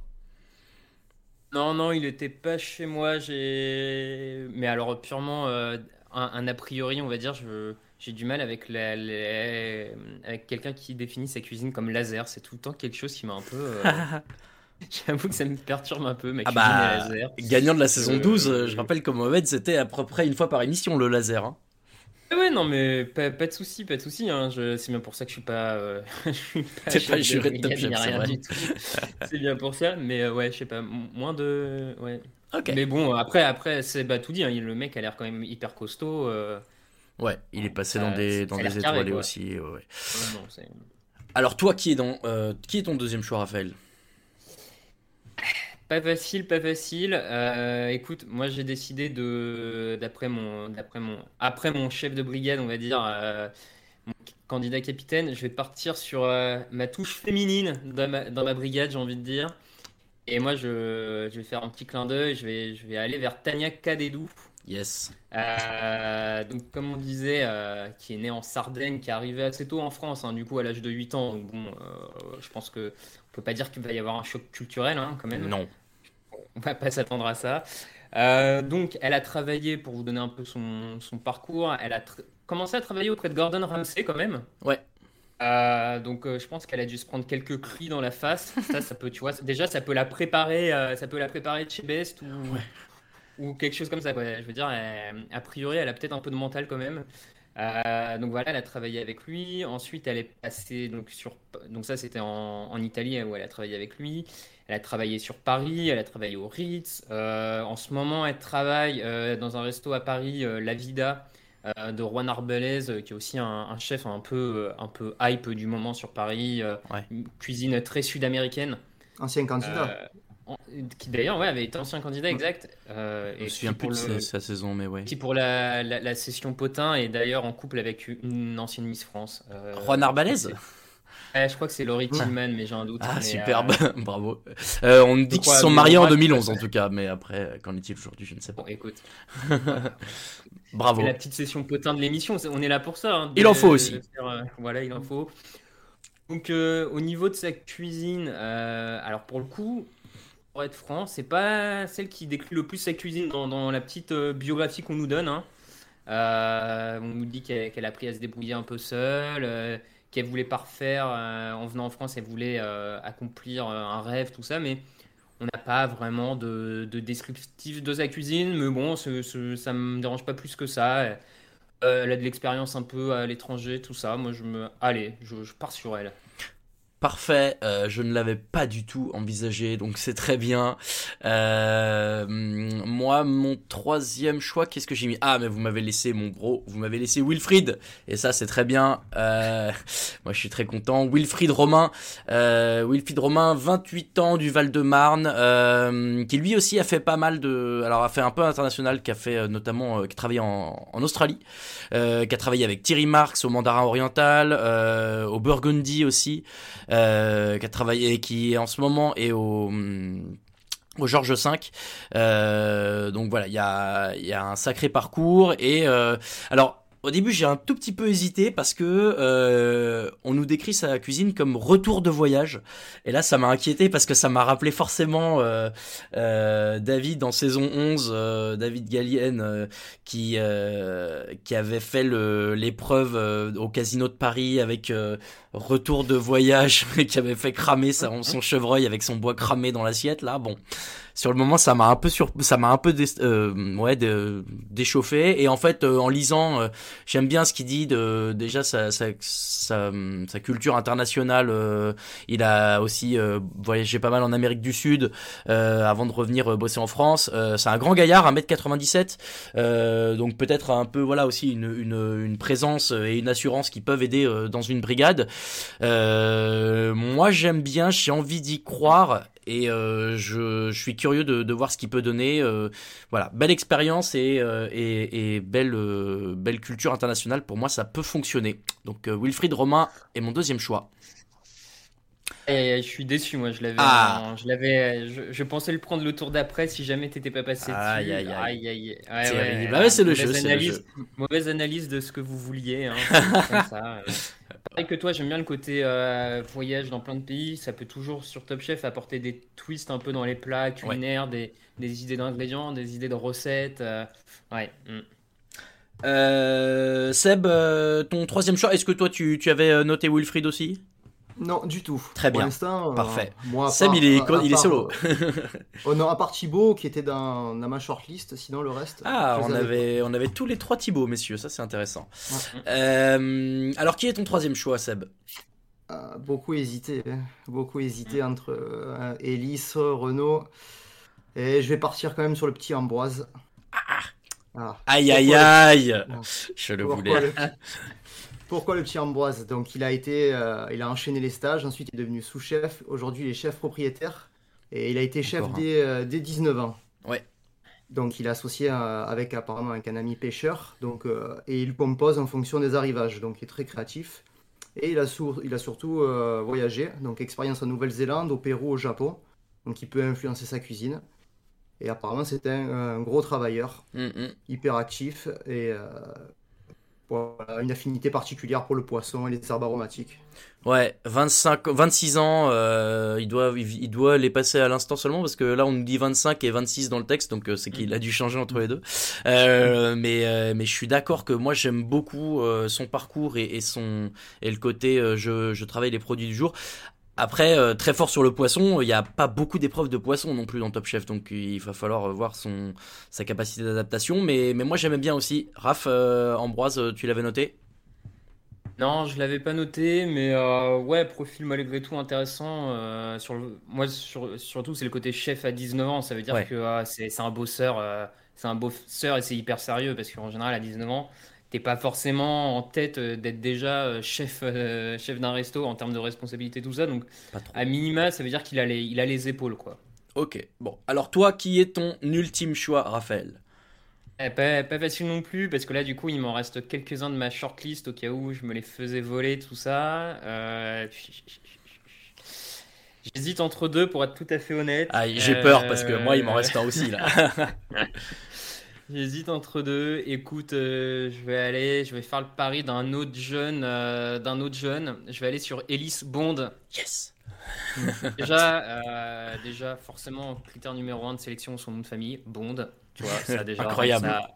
Non, non, il était pas chez moi. J'ai, mais alors purement un, un a priori, on va dire, je, j'ai du mal avec la, les- avec quelqu'un qui définit sa cuisine comme laser. C'est tout le temps quelque chose qui m'a un peu. (laughs) euh, (laughs) J'avoue que ça me perturbe un peu. Ma Ah bah, laser. gagnant de la saison Euh, 12, euh, je rappelle que Mohamed, c'était à peu près une fois par émission, le laser. hein. Ah Ouais, non, mais pas, pas de souci, pas de souci. Hein. Je- C'est bien pour ça que je suis pas. euh, (laughs) je suis pas T'es pas de juré de Top ni c'est rien vrai. du tout. C'est bien pour ça, mais euh, ouais, je sais pas, moins de. Ouais. Ok. Mais bon, après, après c'est bah, tout dit. hein. Le mec a l'air quand même hyper costaud. euh, Ouais, il est passé dans des, dans des carré, étoilés quoi. aussi. ouais, non, Alors toi, qui est, dans, euh, qui est ton deuxième choix, Raphaël? Pas facile, pas facile. Euh, écoute, moi j'ai décidé de, d'après mon, d'après mon, après mon chef de brigade, on va dire, euh, mon candidat capitaine, je vais partir sur euh, ma touche féminine dans ma, dans ma brigade, j'ai envie de dire. Et moi, je, je vais faire un petit clin d'œil, je vais, je vais aller vers Tania Kadedou. Yes. Donc, comme on disait, qui est née en Sardaigne, qui est arrivée assez tôt en France, hein, du coup à l'âge de 8 ans. Donc, bon, je pense que peut pas dire qu'il va y avoir un choc culturel, hein, quand même. Non. On va pas s'attendre à ça. Euh, donc, elle a travaillé, pour vous donner un peu son, son parcours, elle a commencé à travailler auprès de Gordon Ramsay quand même. Ouais. Euh, donc, euh, je pense qu'elle a dû se prendre quelques cris dans la face. Ça, ça peut, tu vois, déjà, ça peut la préparer, ça peut la préparer de chez Best ou, ou quelque chose comme ça. Quoi. Je veux dire, elle- a priori, elle a peut-être un peu de mental quand même. Euh, donc voilà, elle a travaillé avec lui. Ensuite, elle est passée donc sur. Donc ça, c'était en, en Italie où elle a travaillé avec lui. Elle a travaillé sur Paris. Elle a travaillé au Ritz. Euh, en ce moment, elle travaille euh, dans un resto à Paris, euh, La Vida, euh, de Juan Arbelez, euh, qui est aussi un, un chef un peu, euh, un peu hype du moment sur Paris. euh, une cuisine très sud-américaine. Ancien candidat. Qui d'ailleurs ouais, avait été ancien candidat exact. euh, Je me souviens plus de sa, le- sa saison, mais ouais. qui pour la, la, la session potin est d'ailleurs en couple avec une ancienne Miss France. euh, Juan Arbalez Ouais, je crois que c'est Laurie Tillman, mais j'ai un doute. Ah, mais, superbe, euh, (laughs) bravo. Euh, on nous dit qu'ils se sont mariés en bref, 2011 en tout cas, mais après, qu'en est-il aujourd'hui, je ne sais pas. Bon, écoute. (laughs) Bravo. C'est la petite session potin de l'émission, on est là pour ça. hein, Il en faut aussi. faire, euh, voilà, il en faut. Donc, au niveau de sa cuisine, alors pour le coup, pour être franc, c'est pas celle qui décrit le plus sa cuisine dans, la petite euh, biographie qu'on nous donne. hein. Euh, on nous dit qu'elle a appris à se débrouiller un peu seule, euh, qu'elle voulait euh, en venant en France, elle voulait accomplir un rêve, tout ça, mais on n'a pas vraiment de, de descriptif de sa cuisine, mais bon, ça me dérange pas plus que ça. Elle a de l'expérience un peu à l'étranger, tout ça. Moi, je me. Allez, je, je pars sur elle. Parfait, euh, je ne l'avais pas du tout envisagé, donc c'est très bien. Euh, moi, mon troisième choix, qu'est-ce que j'ai mis? Ah, mais vous m'avez laissé mon bro, vous m'avez laissé Wilfried, et ça c'est très bien. Euh, (laughs) moi, je suis très content. Wilfried Romain, euh, Wilfried Romain, 28 ans du Val-de-Marne, qui lui aussi a fait pas mal de, alors a fait un peu international, qui a fait notamment, qui a travaillé en, en Australie, qui a travaillé avec Thierry Marx au Mandarin Oriental, au Burgundy aussi euh, qui a travaillé, qui en ce moment est au au Georges V. Euh, donc voilà, il y a, y a un sacré parcours et euh, alors. Au début, j'ai un tout petit peu hésité parce que euh, on nous décrit sa cuisine comme retour de voyage. Et là, ça m'a inquiété parce que ça m'a rappelé forcément euh, euh, David en saison 11, euh, David Gallienne, qui qui avait fait l'épreuve au casino de Paris avec retour de voyage, (laughs) qui avait fait cramer son chevreuil avec son bois cramé dans l'assiette. Là, bon, sur le moment, ça m'a un peu sur, ça m'a un peu euh, ouais, dé- déchauffé. Et en fait, euh, en lisant, euh, j'aime bien ce qu'il dit de déjà sa, culture internationale. il a aussi voyagé pas mal en Amérique du Sud avant de revenir bosser en France. C'est un grand gaillard, 1m97, euh, donc peut-être un peu voilà aussi une, présence et une assurance qui peuvent aider dans une brigade. Moi, j'aime bien, j'ai envie d'y croire et euh, je, je suis curieux de, de voir ce qu'il peut donner. Euh, voilà, belle expérience et, euh, et, et belle, euh, belle culture internationale. Pour moi, ça peut fonctionner. Donc, euh, Wilfried Romain est mon deuxième choix. Et je suis déçu, moi. Je l'avais. Ah. Je l'avais. Je, je pensais le prendre le tour d'après si jamais t'étais pas passé Aïe, dessus. aïe, aïe. aïe, aïe. Ouais, ouais, Bah ouais, c'est le jeu, c'est le analyse- jeu. Mauvaise analyse de ce que vous vouliez. Hein, (laughs) comme ça. Pareil que toi, j'aime bien le côté euh, voyage dans plein de pays. Ça peut toujours, sur Top Chef, apporter des twists un peu dans les plats culinaires, des, des idées d'ingrédients, des idées de recettes. euh, ouais. mm. Euh, Seb, ton troisième choix, est-ce que toi tu, tu avais noté Wilfried aussi? Non, du tout. Très Pour bien. l'instant, euh, Parfait. moi, part- il est, il part, solo. euh, (laughs) (laughs) Oh non, à part Thibaut qui était dans, dans ma shortlist, sinon le reste. Ah, on avait, on avait tous les trois Thibaut, messieurs, ça c'est intéressant. Euh, alors, qui est ton troisième choix, Seb? Euh, beaucoup hésité, hein. beaucoup hésité entre euh, Elise, Renault. Et je vais partir quand même sur le petit Ambroise. Ah. Aïe aïe Pourquoi le- aïe Non. Je le voulais. le Pourquoi le petit Ambroise Donc il a été, euh, il a enchaîné les stages, ensuite il est devenu sous-chef, aujourd'hui il est chef propriétaire et il a été chef dès, euh, dès 19 ans. Ouais. Donc il est associé euh, avec apparemment avec un ami pêcheur, donc et il compose en fonction des arrivages, donc il est très créatif. Et il a, sur- il a surtout voyagé, donc expérience en Nouvelle-Zélande, au Pérou, au Japon, donc il peut influencer sa cuisine. Et apparemment c'est un, un gros travailleur, Mm, mm. hyper actif et euh, voilà, une affinité particulière pour le poisson et les herbes aromatiques. Ouais, 25, 26 ans, euh, il, doit, il, doit les passer à l'instant seulement parce que là on nous dit 25 et 26 dans le texte, donc euh, c'est qu'il a dû changer entre les deux. Euh, mais, euh, mais je suis d'accord que moi j'aime beaucoup euh, son parcours et, et, son, et le côté euh, je, je travaille les produits du jour. Après, euh, très fort sur le poisson, il n'y a pas beaucoup d'épreuves de poisson non plus dans Top Chef, donc il va falloir voir son, sa capacité d'adaptation. Mais, mais moi j'aimais bien aussi. Raph, euh, Ambroise, tu l'avais noté? Non, je l'avais pas noté, mais euh, ouais, profil malgré tout intéressant. euh, sur le, moi, sur- surtout, c'est le côté chef à 19 ans. Ça veut dire Ouais. que ah, c'est c'est un bosseur, euh, c'est un bosseur et c'est hyper sérieux parce qu'en général, à 19 ans, t'es pas forcément en tête euh, d'être déjà euh, chef, euh, chef d'un resto en termes de responsabilité, tout ça. Donc, à minima, ça veut dire qu'il a les, il a les épaules, quoi. Ok, bon. Alors toi, qui est ton ultime choix, Raphaël? Eh, Pas, pas facile non plus, parce que là, du coup, il m'en reste quelques-uns de ma shortlist au cas où je me les faisais voler, tout ça. Euh, J'hésite entre deux pour être tout à fait honnête. Ah, j'ai peur parce que moi, il m'en reste un aussi, là. (laughs) (laughs) J'hésite entre deux. Écoute, euh, je vais aller, je vais faire le pari d'un autre jeune, euh, d'un autre jeune. Je vais aller sur Ellis Bond. Yes. (laughs) Déjà, euh, déjà, forcément, critère numéro un de sélection, son nom de famille, Bond. Tu vois, ça déjà. Incroyable. ça-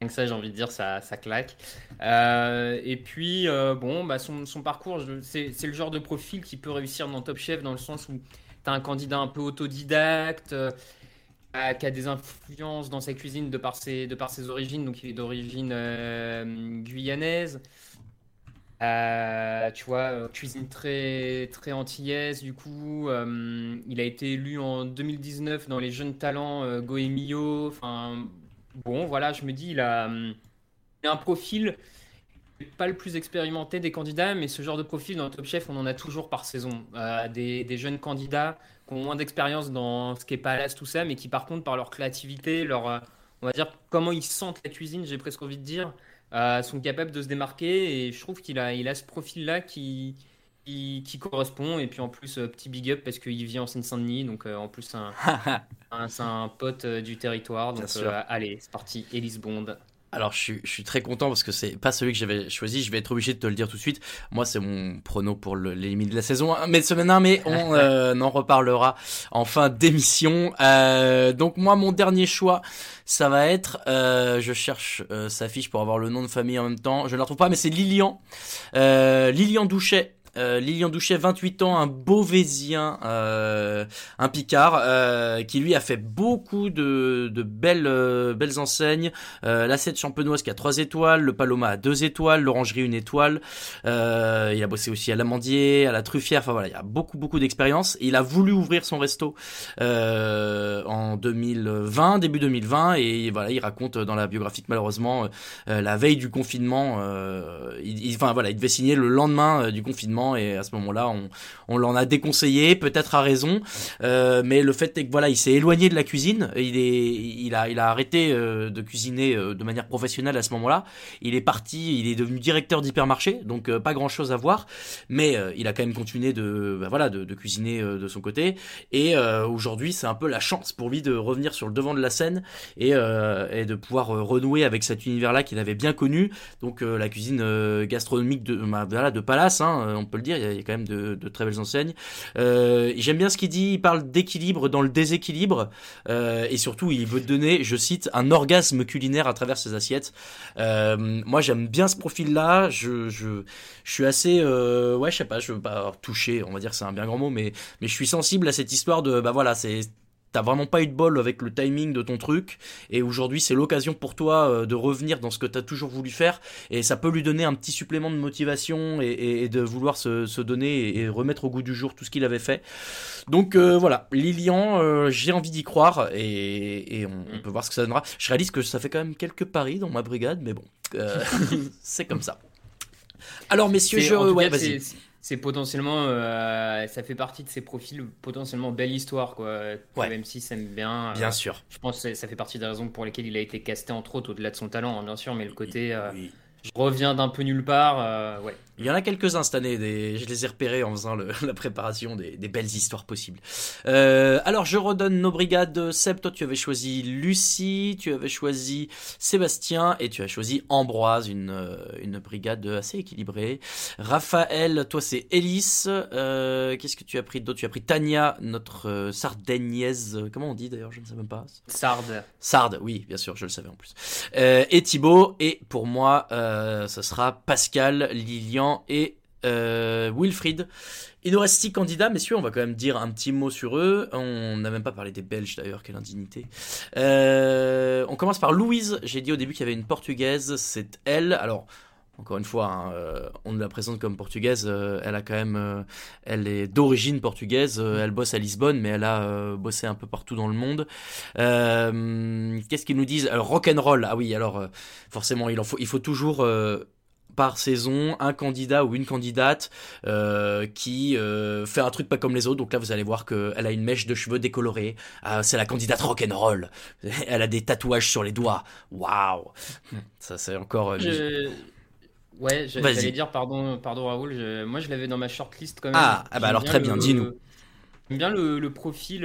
donc ça, j'ai envie de dire, ça, ça claque. Euh, et puis, euh, bon, bah, son, son parcours, c'est le genre de profil qui peut réussir dans Top Chef dans le sens où tu as un candidat un peu autodidacte, euh, qui a des influences dans sa cuisine de par ses, de par ses origines. Donc, il est d'origine euh, guyanaise. Euh, tu vois, cuisine très, très antillaise, du coup. il a été élu en 2019 dans les jeunes talents euh, Goemio. Enfin, bon, voilà, je me dis, il a, un profil pas le plus expérimenté des candidats, mais ce genre de profil dans Top Chef, on en a toujours par saison. Des, des jeunes candidats qui ont moins d'expérience dans ce qui est palace, tout ça, mais qui par contre, par leur créativité, leur, euh, on va dire, comment ils sentent la cuisine, j'ai presque envie de dire, euh, sont capables de se démarquer. Et je trouve qu'il a, il a ce profil-là qui, qui, qui correspond. Et puis en plus, euh, petit big up parce qu'il vit en Seine-Saint-Denis, donc euh, en plus, un, (laughs) un- c'est un pote du territoire. Donc allez, c'est parti, Elise Bond. Alors je suis, je suis très content parce que c'est pas celui que j'avais choisi. Je vais être obligé de te le dire tout de suite. Moi, c'est mon prono pour le- les limites de la saison 1, mais de semaine 1, mais on (laughs) euh, en reparlera en fin d'émission. Euh, donc moi, mon dernier choix, ça va être, euh, je cherche euh, sa fiche pour avoir le nom de famille en même temps. Je ne la retrouve pas, mais c'est Lilian. Euh, Lilian Douchet. Euh, Lilian Douchet, 28 ans, un Beauvaisien, euh, un Picard, euh, qui lui a fait beaucoup de, euh, belles enseignes. Euh, la 7 champenoise qui a 3 étoiles, le Paloma a 2 étoiles, l'Orangerie une étoile. Il a bossé aussi à l'Amandier, à la Truffière. Enfin voilà, il y a beaucoup beaucoup d'expérience. Il a voulu ouvrir son resto en 2020, début 2020, et voilà, il raconte dans la biographie que malheureusement la veille du confinement, il, il- enfin voilà, il devait signer le lendemain du confinement, et à ce moment-là, on, on l'en a déconseillé, peut-être à raison, euh, mais le fait est que voilà, il s'est éloigné de la cuisine, il est, il a, il a arrêté euh, de cuisiner euh, de manière professionnelle à ce moment-là. Il est parti, il est devenu directeur d'hypermarché, donc euh, pas grand-chose à voir, mais euh, il a quand même continué de, bah, voilà, de, de cuisiner euh, de son côté. Et aujourd'hui, c'est un peu la chance pour lui de revenir sur le devant de la scène et, et de pouvoir renouer avec cet univers-là qu'il avait bien connu. Donc la cuisine gastronomique de, bah, voilà, de Palace, hein, peut le dire, il y a, quand même de, très belles enseignes. Euh, J'aime bien ce qu'il dit, il parle d'équilibre dans le déséquilibre, euh, et surtout il veut donner, je cite, un orgasme culinaire à travers ses assiettes. Euh, moi j'aime bien ce profil-là, je, je, suis assez, ouais je sais pas, je veux pas toucher, on va dire c'est un bien grand mot, mais, mais je suis sensible à cette histoire de, bah voilà, c'est t'as vraiment pas eu de bol avec le timing de ton truc. Et aujourd'hui c'est l'occasion pour toi euh, de revenir dans ce que t'as toujours voulu faire. Et ça peut lui donner un petit supplément de motivation et, de vouloir se, donner et, remettre au goût du jour tout ce qu'il avait fait. Donc euh, voilà. Lilian euh, j'ai envie d'y croire et, on, peut voir ce que ça donnera. Je réalise que ça fait quand même quelques paris dans ma brigade mais bon (laughs) c'est comme ça. Alors messieurs je ouais, vas-y c'est potentiellement, euh, ça fait partie de ces profils potentiellement belle histoire quoi. Même si ça aime bien. Euh, bien sûr. Je pense que ça fait partie des raisons pour lesquelles il a été casté entre autres au-delà de son talent, hein, bien sûr, mais le côté, euh, je reviens d'un peu nulle part, ouais. Il y en a quelques-uns cette année, je les ai repérés en faisant (laughs) la préparation des, belles histoires possibles. Euh, alors je redonne nos brigades. Seb, toi tu avais choisi Lucie, tu avais choisi Sébastien et tu as choisi Ambroise, une, euh, une brigade assez équilibrée. Raphaël, toi c'est Élise. Euh, qu'est-ce que tu as pris d'autre? Tu as pris Tania, notre sardaignaise. Comment on dit d'ailleurs? Je ne sais même pas. Sarde. Sarde, oui, bien sûr, je le savais en plus. et Thibaut, et pour moi, ce sera Pascal, Lilian et euh, Wilfried. Il nous reste six candidats, messieurs, on va quand même dire un petit mot sur eux. On n'a même pas parlé des Belges d'ailleurs, quelle indignité. Euh, on commence par Louise. J'ai dit au début qu'il y avait une portugaise, c'est elle. Alors, encore une fois, hein, euh, on la présente comme portugaise. elle a quand même, elle est d'origine portugaise. elle bosse à Lisbonne, mais elle a bossé un peu partout dans le monde. Qu'est-ce qu'ils nous disent? Alors rock and roll. Ah oui, alors forcément, il faut, toujours par saison un candidat ou une candidate euh, qui euh, fait un truc pas comme les autres. Donc là, vous allez voir qu'elle a une mèche de cheveux décolorée. Ah, c'est la candidate rock'n'roll. (laughs) Elle a des tatouages sur les doigts. Waouh Ça, c'est encore. Euh, ouais, j'allais dire, pardon, pardon Raoul, moi je l'avais dans ma shortlist quand même. Ah, ah bah alors très bien, dis-nous. J'aime bien le, profil,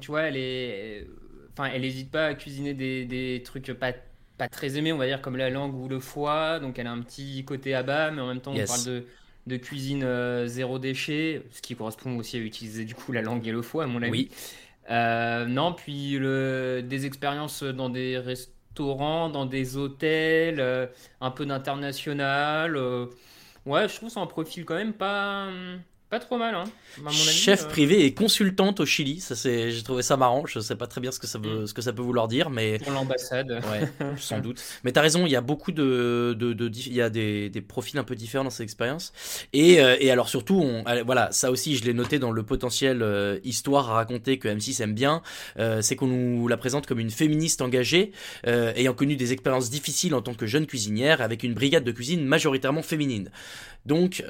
tu vois, elle est. Enfin, elle n'hésite pas à cuisiner des, des trucs pas pas très aimé, on va dire, comme la langue ou le foie. Donc elle a un petit côté à bas, mais en même temps, on parle de, de cuisine euh, zéro déchet, ce qui correspond aussi à utiliser du coup la langue et le foie, à mon avis. Oui. Euh, non, puis le, des expériences dans des dans des hôtels, euh, un peu d'international. ouais, je trouve un profil quand même pas. Pas trop mal, hein. Chef euh. privé et consultante au Chili, ça c'est, j'ai trouvé ça marrant. Je sais pas très bien ce que ça veut, ce que ça peut vouloir dire, mais pour l'ambassade. Ouais, (laughs) sans doute. Mais t'as raison, il y a beaucoup de, de, de, il y a des, des, profils un peu différents dans cette expérience. Et, euh, et alors surtout, on, voilà, ça aussi, je l'ai noté dans le potentiel euh, histoire à raconter que M6 aime bien, c'est qu'on nous la présente comme une féministe engagée, ayant connu des expériences difficiles en tant que jeune cuisinière, avec une brigade de cuisine majoritairement féminine. Donc,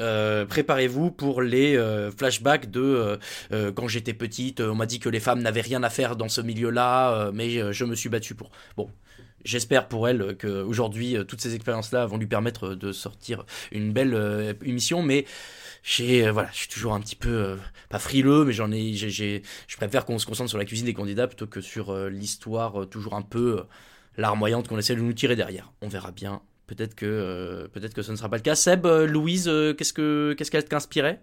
préparez-vous pour les euh, flashback de euh, euh, quand j'étais petite, on m'a dit que les femmes n'avaient rien à faire dans ce milieu-là, mais je me suis battu pour. Bon, J'espère pour elle qu'aujourd'hui, toutes ces expériences-là vont lui permettre de sortir une belle émission, mais j'ai voilà, je suis toujours un petit peu pas frileux, mais j'en ai, j'ai, je préfère qu'on se concentre sur la cuisine des candidats plutôt que sur l'histoire toujours un peu larmoyante qu'on essaie de nous tirer derrière. On verra bien. Peut-être que peut-être que ce ne sera pas le cas. Seb, Louise, qu'est-ce que qu'est-ce qu'elle t'inspirait?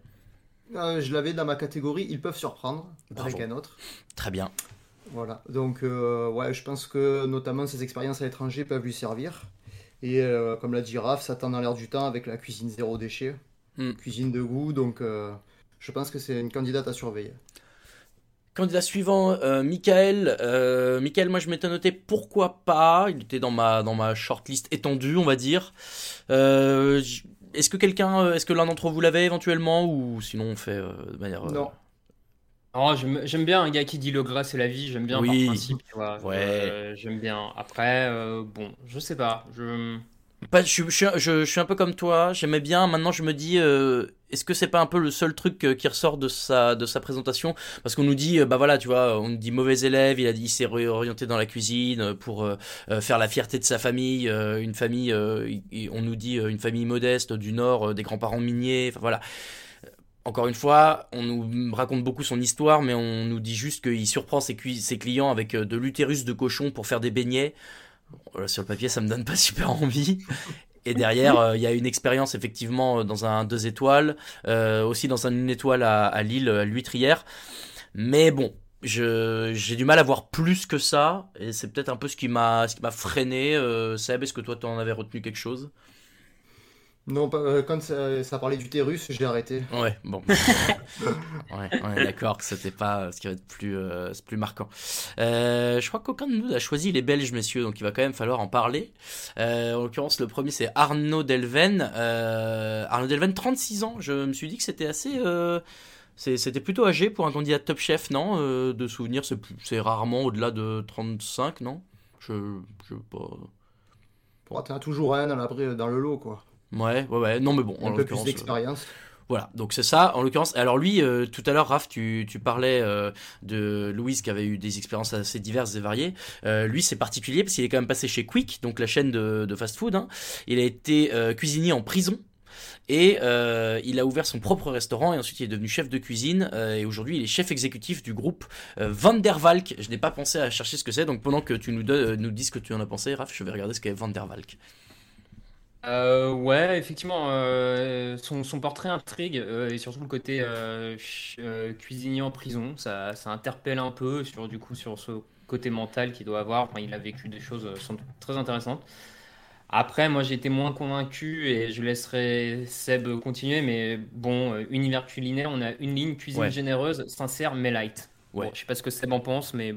Euh, je l'avais dans ma catégorie, ils peuvent surprendre avec un autre. Très bien. Voilà, donc euh, ouais, je pense que notamment ces expériences à l'étranger peuvent lui servir. Et euh, comme l'a dit Raph, ça tend dans l'air du temps avec la cuisine zéro déchet, hmm. cuisine de goût, donc je pense que c'est une candidate à surveiller. Candidat suivant, Michael. Michael, moi je m'étais noté pourquoi pas. Il était dans ma, dans ma shortlist étendue, on va dire. Est-ce que quelqu'un, euh, est-ce que l'un d'entre vous l'avait éventuellement ou sinon on fait euh, de manière. Euh, non. Oh, j'aime bien un gars qui dit le gras c'est la vie, j'aime bien oui. par principe, tu vois. Ouais. j'aime bien. Après, bon, je sais pas. Je je, suis un peu comme toi, j'aimais bien. Maintenant, je me dis, euh, est-ce que c'est pas un peu le seul truc euh, qui ressort de sa, de sa présentation? Parce qu'on nous dit, euh, bah voilà, tu vois, on nous dit mauvais élève, il a dit, s'est réorienté dans la cuisine pour faire la fierté de sa famille, une famille, on nous dit une famille modeste du Nord, des grands-parents miniers, enfin voilà. Encore une fois, on nous raconte beaucoup son histoire, mais on nous dit juste qu'il surprend ses clients avec de l'utérus de cochon pour faire des beignets sur le papier, ça me donne pas (laughs) super envie. Et derrière, euh, il y a une expérience effectivement euh, dans un deux étoiles, euh, aussi dans un une étoile à, Lille, à l'Huîtrière. Mais bon, j'ai du mal à voir plus que ça, et c'est peut-être un peu ce qui m'a freiné. Seb, est-ce que toi, tu en avais retenu quelque chose? Non, pas- euh, quand ça, ça parlait d'utérus, j'ai arrêté. Ouais, bon. (laughs) ouais, on est d'accord que c'était pas ce qui va être plus, euh, plus marquant. Euh, je crois qu'aucun de nous a choisi les Belges, messieurs, donc il va quand même falloir en parler. Euh, en l'occurrence, le premier c'est Arnaud Delven. Euh, Arnaud Delven, 36 ans. Je me suis dit que c'était assez. euh, c'était plutôt âgé pour un candidat Top Chef, non? Euh, De souvenir, c'est rarement au-delà de 35, non? Je, je sais pas. Bon, toujours un dans, la- dans le lot, quoi. Ouais, ouais, ouais. Non, mais bon, en Un peu plus euh, d'expérience. Voilà, donc c'est ça en l'occurrence. Alors lui, euh, tout à l'heure, Raph, tu, tu parlais euh, de Louise qui avait eu des expériences assez diverses et variées. Euh, lui, c'est particulier parce qu'il est quand même passé chez Quick, donc la chaîne de, de fast-food. hein. Il a été cuisinier en prison. Et euh, il a ouvert son propre restaurant et ensuite il est devenu chef de cuisine euh, et aujourd'hui il est chef exécutif du groupe euh, Van der Valk. Je n'ai pas pensé à chercher ce que c'est donc pendant que tu nous, donnes- nous dis ce que tu en as pensé, Raph, je vais regarder ce qu'est Van der Valk. Euh, ouais, effectivement, euh, son, son portrait intrigue euh, et surtout le côté cuisinier en prison, ça, ça interpelle un peu sur du coup sur ce côté mental qu'il doit avoir. Enfin, il a vécu des choses sans doute très intéressantes. Après, moi, été moins convaincu et je laisserai Seb continuer. Mais bon, univers culinaire, on a une ligne cuisine Ouais. généreuse, sincère mais light. Ouais. Bon, je sais pas ce que Seb en pense, mais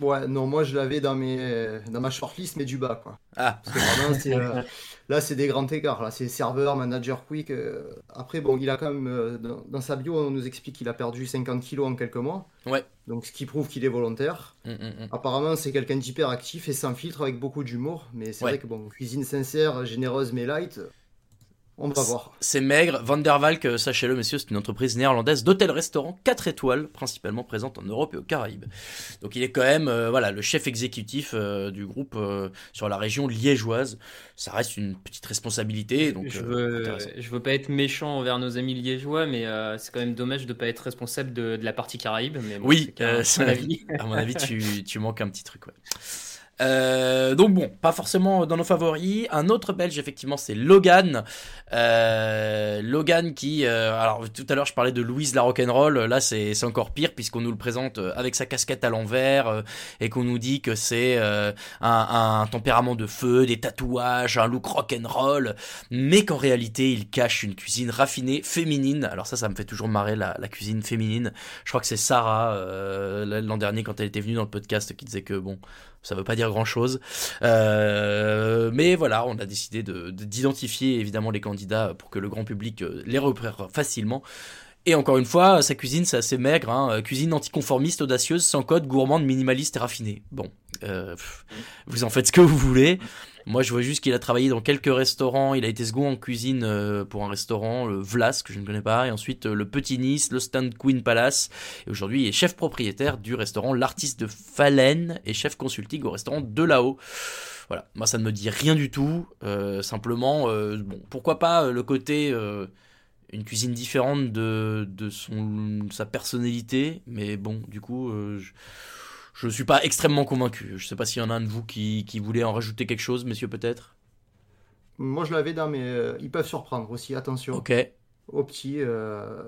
Ouais, non, moi je l'avais dans, mes, dans ma shortlist, mais du bas, quoi. Ah, Parce que vraiment, (laughs) c'est, euh, là, c'est des grands écarts. Là, c'est serveur, manager quick. euh. Après, bon, il a quand même, euh, dans, dans sa bio, on nous explique qu'il a perdu 50 kilos en quelques mois. Ouais. Donc, ce qui prouve qu'il est volontaire. Mm, mm, mm. Apparemment, c'est quelqu'un d'hyper actif et sans filtre, avec beaucoup d'humour. Mais c'est Ouais. vrai que, bon, cuisine sincère, généreuse, mais light, on va voir. C'est maigre. Van der Valk, euh, sachez-le, messieurs, c'est une entreprise néerlandaise d'hôtels-restaurants 4 étoiles, principalement présente en Europe et aux Caraïbes. Donc il est quand même euh, voilà, le chef exécutif euh, du groupe euh, sur la région liégeoise. Ça reste une petite responsabilité. Donc, je euh, veux, je veux pas être méchant envers nos amis liégeois, mais euh, c'est quand même dommage de pas être responsable de, de la partie Caraïbe. Mais bon, Oui, euh, (laughs) mon avis. à mon avis, tu, (laughs) tu manques un petit truc. Ouais. Euh, donc bon, pas forcément dans nos favoris. Un autre Belge, effectivement, c'est Logan. Euh, Logan qui, euh, alors tout à l'heure je parlais de Louise la rock'n'roll. Là, c'est encore pire puisqu'on nous le présente euh, avec sa casquette à l'envers euh, et qu'on nous dit que c'est euh, un, un tempérament de feu, des tatouages, un look rock'n'roll, mais qu'en réalité il cache une cuisine raffinée, féminine. Alors ça, ça me fait toujours marrer la, la cuisine féminine. Je crois que c'est Sarah l'an dernier quand elle était venue dans le podcast qui disait que bon, ça veut pas dire grand chose. mais voilà, on a décidé de- de- d'identifier évidemment les candidats pour que le grand public euh, les repère facilement. Et encore une fois, sa cuisine c'est assez maigre, hein, euh, cuisine anticonformiste, audacieuse, sans code, gourmande, minimaliste et raffinée. Bon, euh, vous en faites ce que vous voulez. Moi, je vois juste qu'il a travaillé dans quelques restaurants. Il a été second en cuisine euh, pour un restaurant, le Vlas, que je ne connais pas. Et ensuite, euh, le Petit Nice, le Stand Queen Palace. Et aujourd'hui, il est chef propriétaire du restaurant L'Artiste de Falaine et chef consulting au restaurant De là-haut. Voilà, moi, ça ne me dit rien du tout. Euh, simplement, bon, pourquoi pas le côté... une cuisine différente de, de son, sa personnalité. Mais bon, du coup, euh, je... Je suis pas extrêmement convaincu. Je sais pas s'il y en a un de vous qui, qui voulait en rajouter quelque chose, messieurs, peut-être? Moi, je l'avais dans mes. euh, ils peuvent surprendre aussi, attention. Ok. Au petit, euh,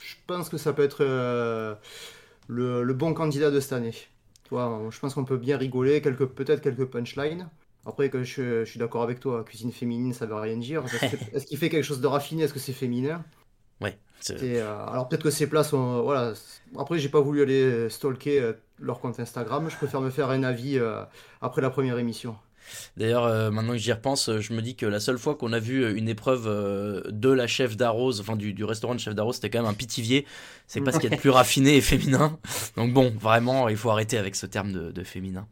je pense que ça peut être euh, le, le bon candidat de cette année. Tu vois, je pense qu'on peut bien rigoler, quelques, peut-être quelques punchlines. Après, que je, je suis d'accord avec toi, cuisine féminine, ça veut rien dire. Est-ce (laughs) est-ce qu'il fait quelque chose de raffiné? Est-ce que c'est féminin? Ouais. Euh, alors peut-être que ces plats sont. Voilà. Après, j'ai pas voulu aller stalker euh, leur compte Instagram. Je préfère me faire un avis euh, après la première émission. D'ailleurs, euh, maintenant que j'y repense, euh, je me dis que la seule fois qu'on a vu euh, une épreuve euh, de la chef d'Arrose, enfin du, du restaurant de chef d'Arrose, c'était quand même un pitivier. C'est pas ce qu'il y a de plus raffiné et féminin. Donc bon, vraiment, il faut arrêter avec ce terme de, de féminin.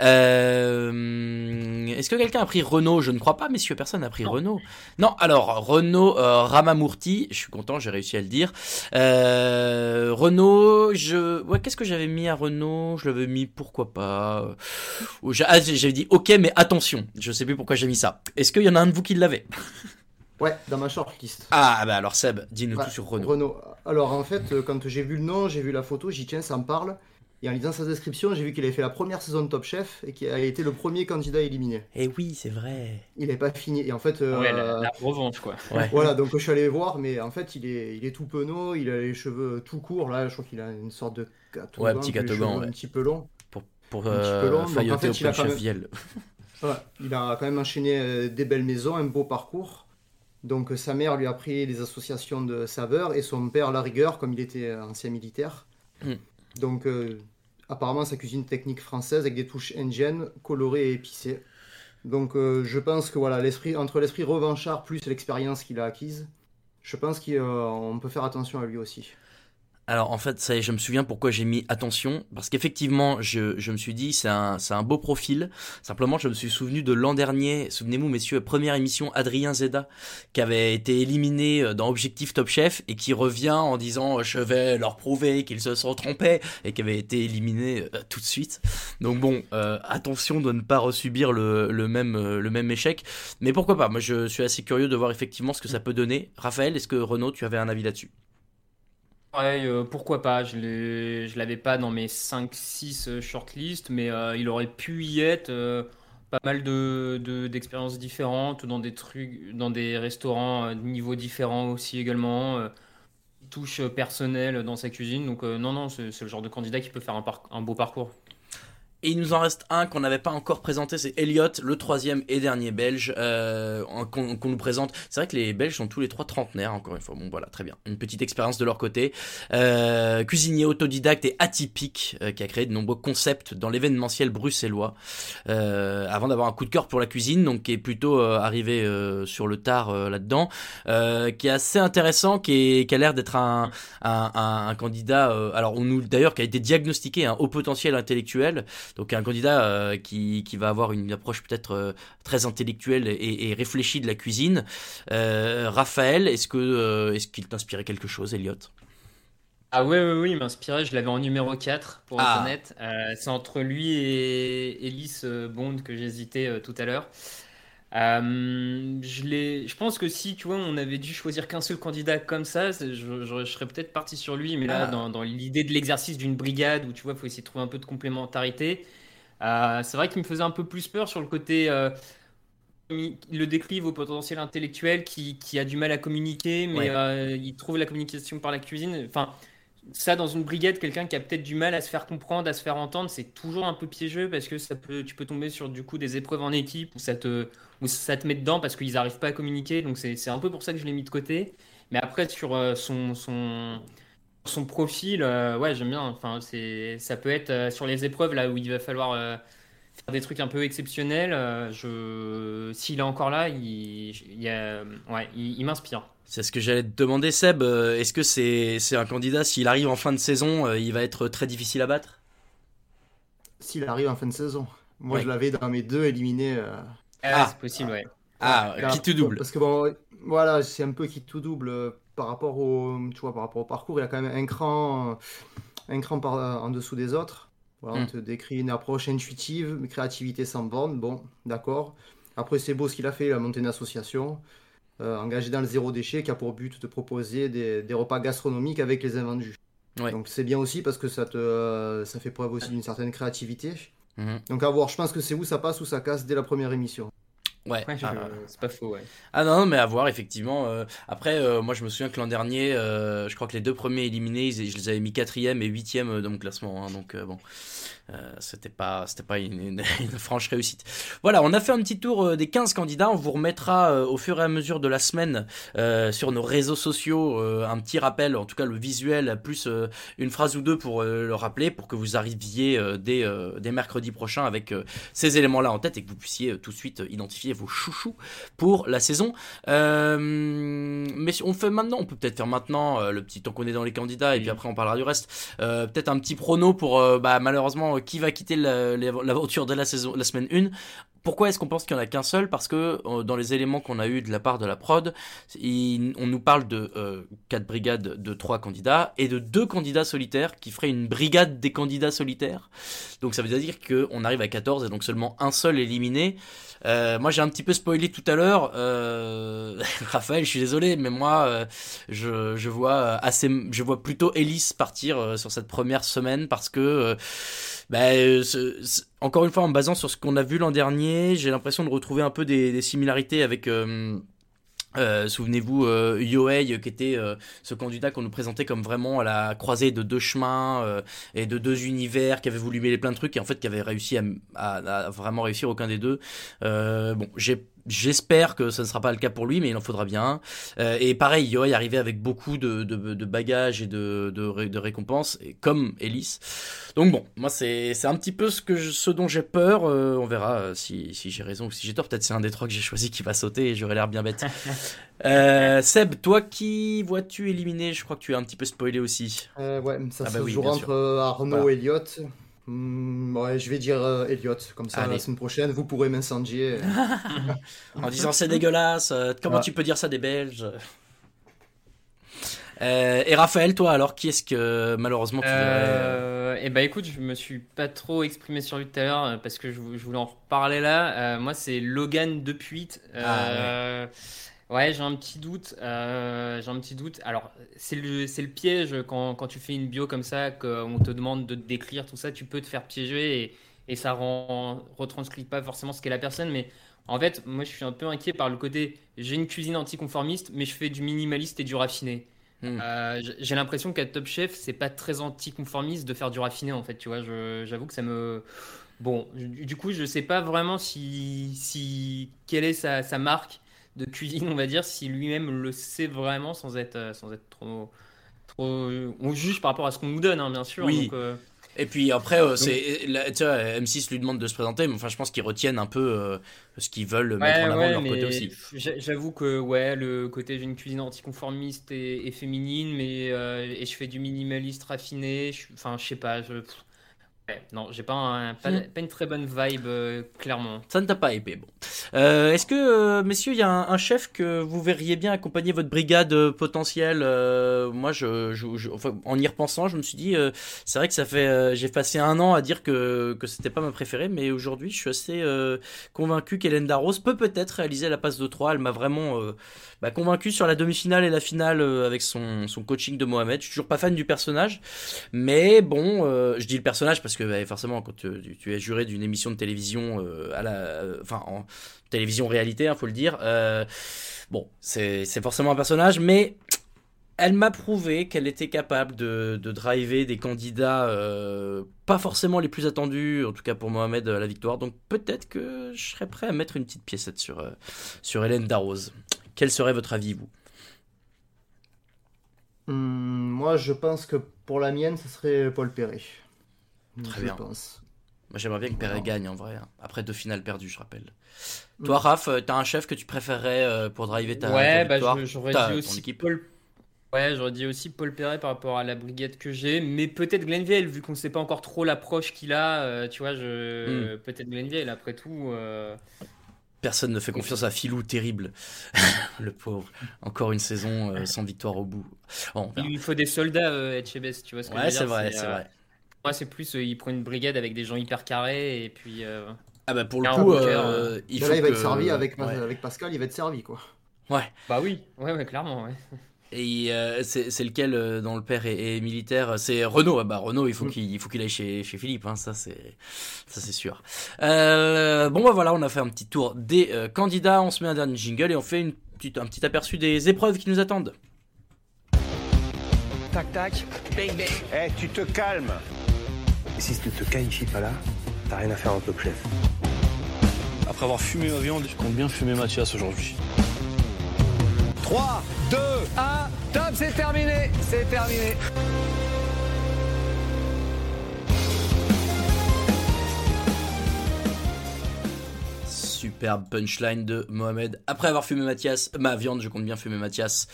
Euh, Est-ce que quelqu'un a pris Renault Je ne crois pas, messieurs, personne n'a pris Renault. Non, alors Renault Ramamurti, je suis content, j'ai réussi à le dire. Renault, je, ouais, qu'est-ce que j'avais mis à Renault Je l'avais mis, pourquoi pas? Ah, J'avais dit ok, mais attention. Je sais plus pourquoi j'ai mis ça. Est-ce qu'il y en a un de vous qui l'avait? Ouais, dans ma shortlist. Ah bah alors Seb, dis-nous Ouais, tout sur Renault. Alors en fait, euh, quand j'ai vu le nom, j'ai vu la photo, dit tiens, ça me parle. Et en lisant sa description, j'ai vu qu'il avait fait la première saison de Top Chef et qu'il a été le premier candidat éliminé. Eh oui, c'est vrai. Il n'avait pas fini. Et en fait. euh, Ouais, la, la revanche, quoi. Ouais. (laughs) Voilà, donc je suis allé voir, mais en fait, il est, il est tout penaud, il a les cheveux tout courts. Là, je crois qu'il a une sorte de catogan. Ouais, petit ouais. Un petit peu long. Pour, euh, en fait, il a même-. (laughs) Ouais, il a quand même enchaîné euh, des belles maisons, un beau parcours. Donc sa mère lui a appris les associations de saveurs et son père la rigueur, comme il était ancien militaire. Mm. Donc euh, apparemment sa cuisine technique française avec des touches indiennes, colorées et épicées. Donc euh, je pense que voilà, l'esprit entre l'esprit revanchard plus l'expérience qu'il a acquise, je pense qu'on peut faire attention à lui aussi. Alors en fait, ça je me souviens pourquoi j'ai mis attention, parce qu'effectivement, je, je me suis dit, c'est un, un beau profil. Simplement, je me suis souvenu de l'an dernier, souvenez-vous messieurs, première émission, Adrien Zeda, qui avait été éliminé euh, dans Objectif Top Chef, et qui revient en disant, je vais leur prouver qu'ils se sont trompés, et qui avait été éliminé euh, tout de suite. Donc bon, euh, attention de ne pas resubir le, le, même, euh, le même échec. Mais pourquoi pas? Moi, je suis assez curieux de voir effectivement ce que ça peut donner. Raphaël, est-ce que Renaud, tu avais un avis là-dessus? Ouais, euh, pourquoi pas. Je je l'avais pas dans mes 5-6 euh, shortlists, mais euh, il aurait pu y être. pas mal de, de- d'expériences différentes, dans des trucs, dans des restaurants de niveaux différents aussi également. touche personnelle dans sa cuisine. Donc non, non, c'est, le genre de candidat qui peut faire un beau parcours. Et il nous en reste un qu'on n'avait pas encore présenté, c'est Elliot, le troisième et dernier belge euh, qu'on nous présente. C'est vrai que les Belges sont tous les trois trentenaires, encore une fois. Bon voilà, très bien. Une petite expérience de leur côté. Euh, cuisinier autodidacte et atypique, euh, qui a créé de nombreux concepts dans l'événementiel bruxellois. Euh, avant d'avoir un coup de cœur pour la cuisine, donc qui est plutôt euh, arrivé euh, sur le tard là-dedans, qui est assez intéressant, qui, est, qui a l'air d'être un, un, un, candidat. alors on nous d'ailleurs qui a été diagnostiqué un haut potentiel intellectuel. Donc un candidat euh, qui, qui va avoir une approche peut-être euh, très intellectuelle et, et réfléchie de la cuisine. Euh, Raphaël, est-ce que est-ce qu'il t'inspirait quelque chose, Elliot Ah ouais, ouais, oui, il m'inspirait. Je l'avais en numéro 4, pour être Ah. honnête. Euh, c'est entre lui et Elise Bond que j'hésitais euh, tout à l'heure. Euh, je pense que si, tu vois, on avait dû choisir qu'un seul candidat comme ça, je, serais peut-être parti sur lui. Mais là, Ah. dans, dans l'idée de l'exercice d'une brigade où, tu vois, il faut essayer de trouver un peu de complémentarité, euh, c'est vrai qu'il me faisait un peu plus peur sur le côté... euh, il le décrivent au potentiel intellectuel qui, qui a du mal à communiquer, mais Ouais. il trouve la communication par la cuisine. Enfin, ça, dans une brigade, quelqu'un qui a peut-être du mal à se faire comprendre, à se faire entendre, c'est toujours un peu piégeux parce que ça peut, tu peux tomber sur du coup des épreuves en équipe où ça te, où ça te met dedans parce qu'ils n'arrivent pas à communiquer. Donc c'est un peu pour ça que je l'ai mis de côté. Mais après, sur euh, son, son, son profil, euh, ouais, j'aime bien. Enfin, ça peut être euh, sur les épreuves là où il va falloir faire des trucs un peu exceptionnels. euh, je, s'il est encore là, il, a- ouais, il, il m'inspire. C'est ce que j'allais te demander, Seb. Euh, Est-ce que c'est c'est un candidat, s'il arrive en fin de saison, euh, il va être très difficile à battre? S'il arrive en fin de saison. Moi, Ouais. je l'avais dans mes deux éliminés. euh, Ah, c'est possible, ouais. Ah, qui te double? Parce que bon, voilà, c'est un peu qui tout double euh, par rapport au, tu vois, par rapport au parcours. Il y a quand même un cran, euh, un cran par, en dessous des autres. Voilà. On te décrit une approche intuitive, créativité sans borne. Bon, d'accord. Après, c'est beau ce qu'il a fait. Il a monté une association euh, engagée dans le zéro déchet qui a pour but de proposer des, des repas gastronomiques avec les invendus. Ouais. Donc c'est bien aussi parce que ça te, euh, ça fait preuve aussi d'une certaine créativité. Mhm. Donc à voir, je pense que c'est où ça passe ou ça casse dès la première émission. Ouais, Ouais, je- ah, c'est pas faux, ouais. Ah non, non, mais à voir, effectivement. euh, après, euh, moi, je me souviens que l'an dernier, euh, je crois que les deux premiers éliminés, ils- je les avais mis quatrième et huitième euh, dans mon classement. hein, donc, euh, bon, euh, c'était pas, c'était pas une, une- (laughs) une franche réussite. Voilà, on a fait un petit tour des 15 candidats. On vous remettra euh, au fur et à mesure de la semaine euh, sur nos réseaux sociaux euh, un petit rappel, en tout cas le visuel, plus euh, une phrase ou deux pour euh, le rappeler, pour que vous arriviez euh, dès, euh, dès mercredi prochain avec euh, ces éléments-là en tête et que vous puissiez tout de suite identifier vos chouchous pour la saison. Euh, mais on fait maintenant, on peut peut-être faire maintenant euh, le petit temps qu'on est dans les candidats et puis après on parlera du reste. Euh, peut-être un petit prono pour bah, malheureusement qui va quitter la- l'aventure de la saison, la semaine 1. Pourquoi est-ce qu'on pense qu'il n'y en a qu'un seul? Parce que dans les éléments qu'on a eu de la part de la prod, il- on nous parle de quatre brigades de trois candidats et de deux candidats solitaires qui feraient une brigade des candidats solitaires. Donc ça veut dire qu'on arrive à 14 et donc seulement un seul éliminé. Euh, moi j'ai un petit peu spoilé tout à l'heure. Euh, (laughs) Raphaël, je suis désolé, mais moi euh, je, je vois assez, je vois plutôt Ellis partir euh, sur cette première semaine parce que euh, bah, euh, encore une fois en basant sur ce qu'on a vu l'an dernier, j'ai l'impression de retrouver un peu des, des similarités avec euh, euh, Souvenez-vous, euh, Yohei, qui était euh, ce candidat qu'on nous présentait comme vraiment à la croisée de deux chemins euh, et de deux univers, qui avait voulu mêler plein de trucs et en fait qui avait réussi à, à- à vraiment réussir aucun des deux. Euh, bon, j'ai J'espère que ça ne sera pas le cas pour lui, mais il en faudra bien. Euh, et pareil, Yo est arrivé avec beaucoup de, de, de bagages et de, de, de, récompenses, et comme Ellis. Donc bon, moi c'est un petit peu ce, que je, ce dont j'ai peur. Euh, on verra euh, si, si j'ai raison ou si j'ai tort. Peut-être c'est un des trois que j'ai choisi qui va sauter et j'aurais l'air bien bête. (laughs) euh, Seb, toi qui vois-tu éliminé Je crois que tu es un petit peu spoilé aussi. ouais, ça ah bah se joue entre Arnaud et Elliott. Hmm, ouais, je vais dire euh, Elliot, comme ça la semaine prochaine vous pourrez m'incendier. (laughs) en disant c'est dégueulasse, euh, comment tu peux dire ça des Belges? Euh, et Raphaël, toi, alors, qui est-ce que malheureusement tu euh, Eh ben, écoute, je me suis pas trop exprimé sur lui tout à l'heure parce que je, voulais en reparler là. moi, c'est Logan Depuis. Ah, Ouais, j'ai un petit doute. Euh, j'ai un petit doute. Alors, c'est le, c'est le piège quand, quand tu fais une bio comme ça, qu'on te demande de te décrire tout ça, tu peux te faire piéger et, et ça rend, retranscrit pas forcément ce qu'est la personne. Mais en fait, moi, je suis un peu inquiet par le côté j'ai une cuisine anticonformiste, mais je fais du minimaliste et du raffiné. Hmm. Euh, j'ai l'impression qu'à Top Chef, c'est pas très anticonformiste de faire du raffiné en fait. Tu vois, j'avoue que ça me. Bon, du coup, je sais pas vraiment si, si quelle est sa, sa marque de cuisine, on va dire, si lui-même le sait vraiment sans être, euh, sans être trop, trop. On juge par rapport à ce qu'on nous donne, hein, bien sûr. Oui. Euh, et puis après, euh, c'est, tu vois, M6 lui demande de se présenter, mais enfin, je pense qu'ils retiennent un peu ce qu'ils veulent mettre en avant de leur côté aussi. J'avoue que ouais, le côté j'ai une cuisine anticonformiste et, et féminine, mais et je fais du minimaliste raffiné. Enfin, je sais pas. Je, non, j'ai pas, un, pas, hmm. pas, une très bonne vibe, euh, clairement. Ça ne t'a pas épais, bon. Euh, Est-ce que, euh, messieurs, il y a un, chef que vous verriez bien accompagner votre brigade potentielle Moi, je, je, enfin, en y repensant, je me suis dit, c'est vrai que ça fait, j'ai passé un an à dire que, que c'était pas ma préférée, mais aujourd'hui, je suis assez convaincu qu'Hélène Darros peut peut-être réaliser la passe de 3. Elle m'a vraiment bah, convaincu sur la demi-finale et la finale avec son, son coaching de Mohamed. Je suis toujours pas fan du personnage, mais bon, je dis le personnage parce que bah, forcément, quand tu, es juré d'une émission de télévision euh, à la, euh, enfin en télévision réalité, il hein, faut le dire. Euh, bon, c'est forcément un personnage, mais elle m'a prouvé qu'elle était capable de, de, driver des candidats pas forcément les plus attendus, en tout cas pour Mohamed à la victoire. Donc peut-être que je serais prêt à mettre une petite piécette sur, sur Hélène Darroze. Quel serait votre avis, vous hum, Moi, je pense que pour la mienne, ce serait Paul Perret. Très bien. Pense. Moi, j'aimerais bien que Perret gagne en vrai. Hein. Après deux finales perdues, je rappelle. Toi, Raph, euh, t'as un chef que tu préférerais euh, pour driver ta, ouais, bah, j'aurais dit aussi Paul. Ouais, j'aurais dit aussi Paul Perret par rapport à la brigade que j'ai, mais peut-être Glenville, vu qu'on ne sait pas encore trop l'approche qu'il a. Euh, tu vois, je... Hmm. peut-être Glenville, après tout. Personne ne fait confiance à Filou, terrible. (laughs) le pauvre. Encore une saison sans victoire au bout. Il lui faut des soldats, euh, tu vois ce que je veux dire Ouais, c'est vrai, c'est vrai. Moi, c'est plus, euh, il prend une brigade avec des gens hyper carrés et puis. Euh, ah bah pour le coup, euh, il faut là, il va être servi avec, avec Pascal, il va être servi quoi. Ouais. Bah oui, ouais, ouais clairement, ouais. Et c'est lequel dans le père est, militaire? C'est Renault. Ah bah Renault, il faut mm. qu'il faut qu'il aille chez, chez Philippe, hein, ça c'est ça c'est sûr. bon bah voilà, on a fait un petit tour des candidats, on se met un dernier jingle et on fait une petite, un petit aperçu des épreuves qui nous attendent. Tac tac, bang bang. Eh, tu te calmes. Et si tu te qualifies pas là, t'as rien à faire en top chef. Après avoir fumé ma viande, je compte bien fumer Mathias aujourd'hui. 3, 2, 1, top, c'est terminé, c'est terminé. Superbe punchline de Mohamed. Après avoir fumé Mathias, ma viande, je compte bien fumer Mathias.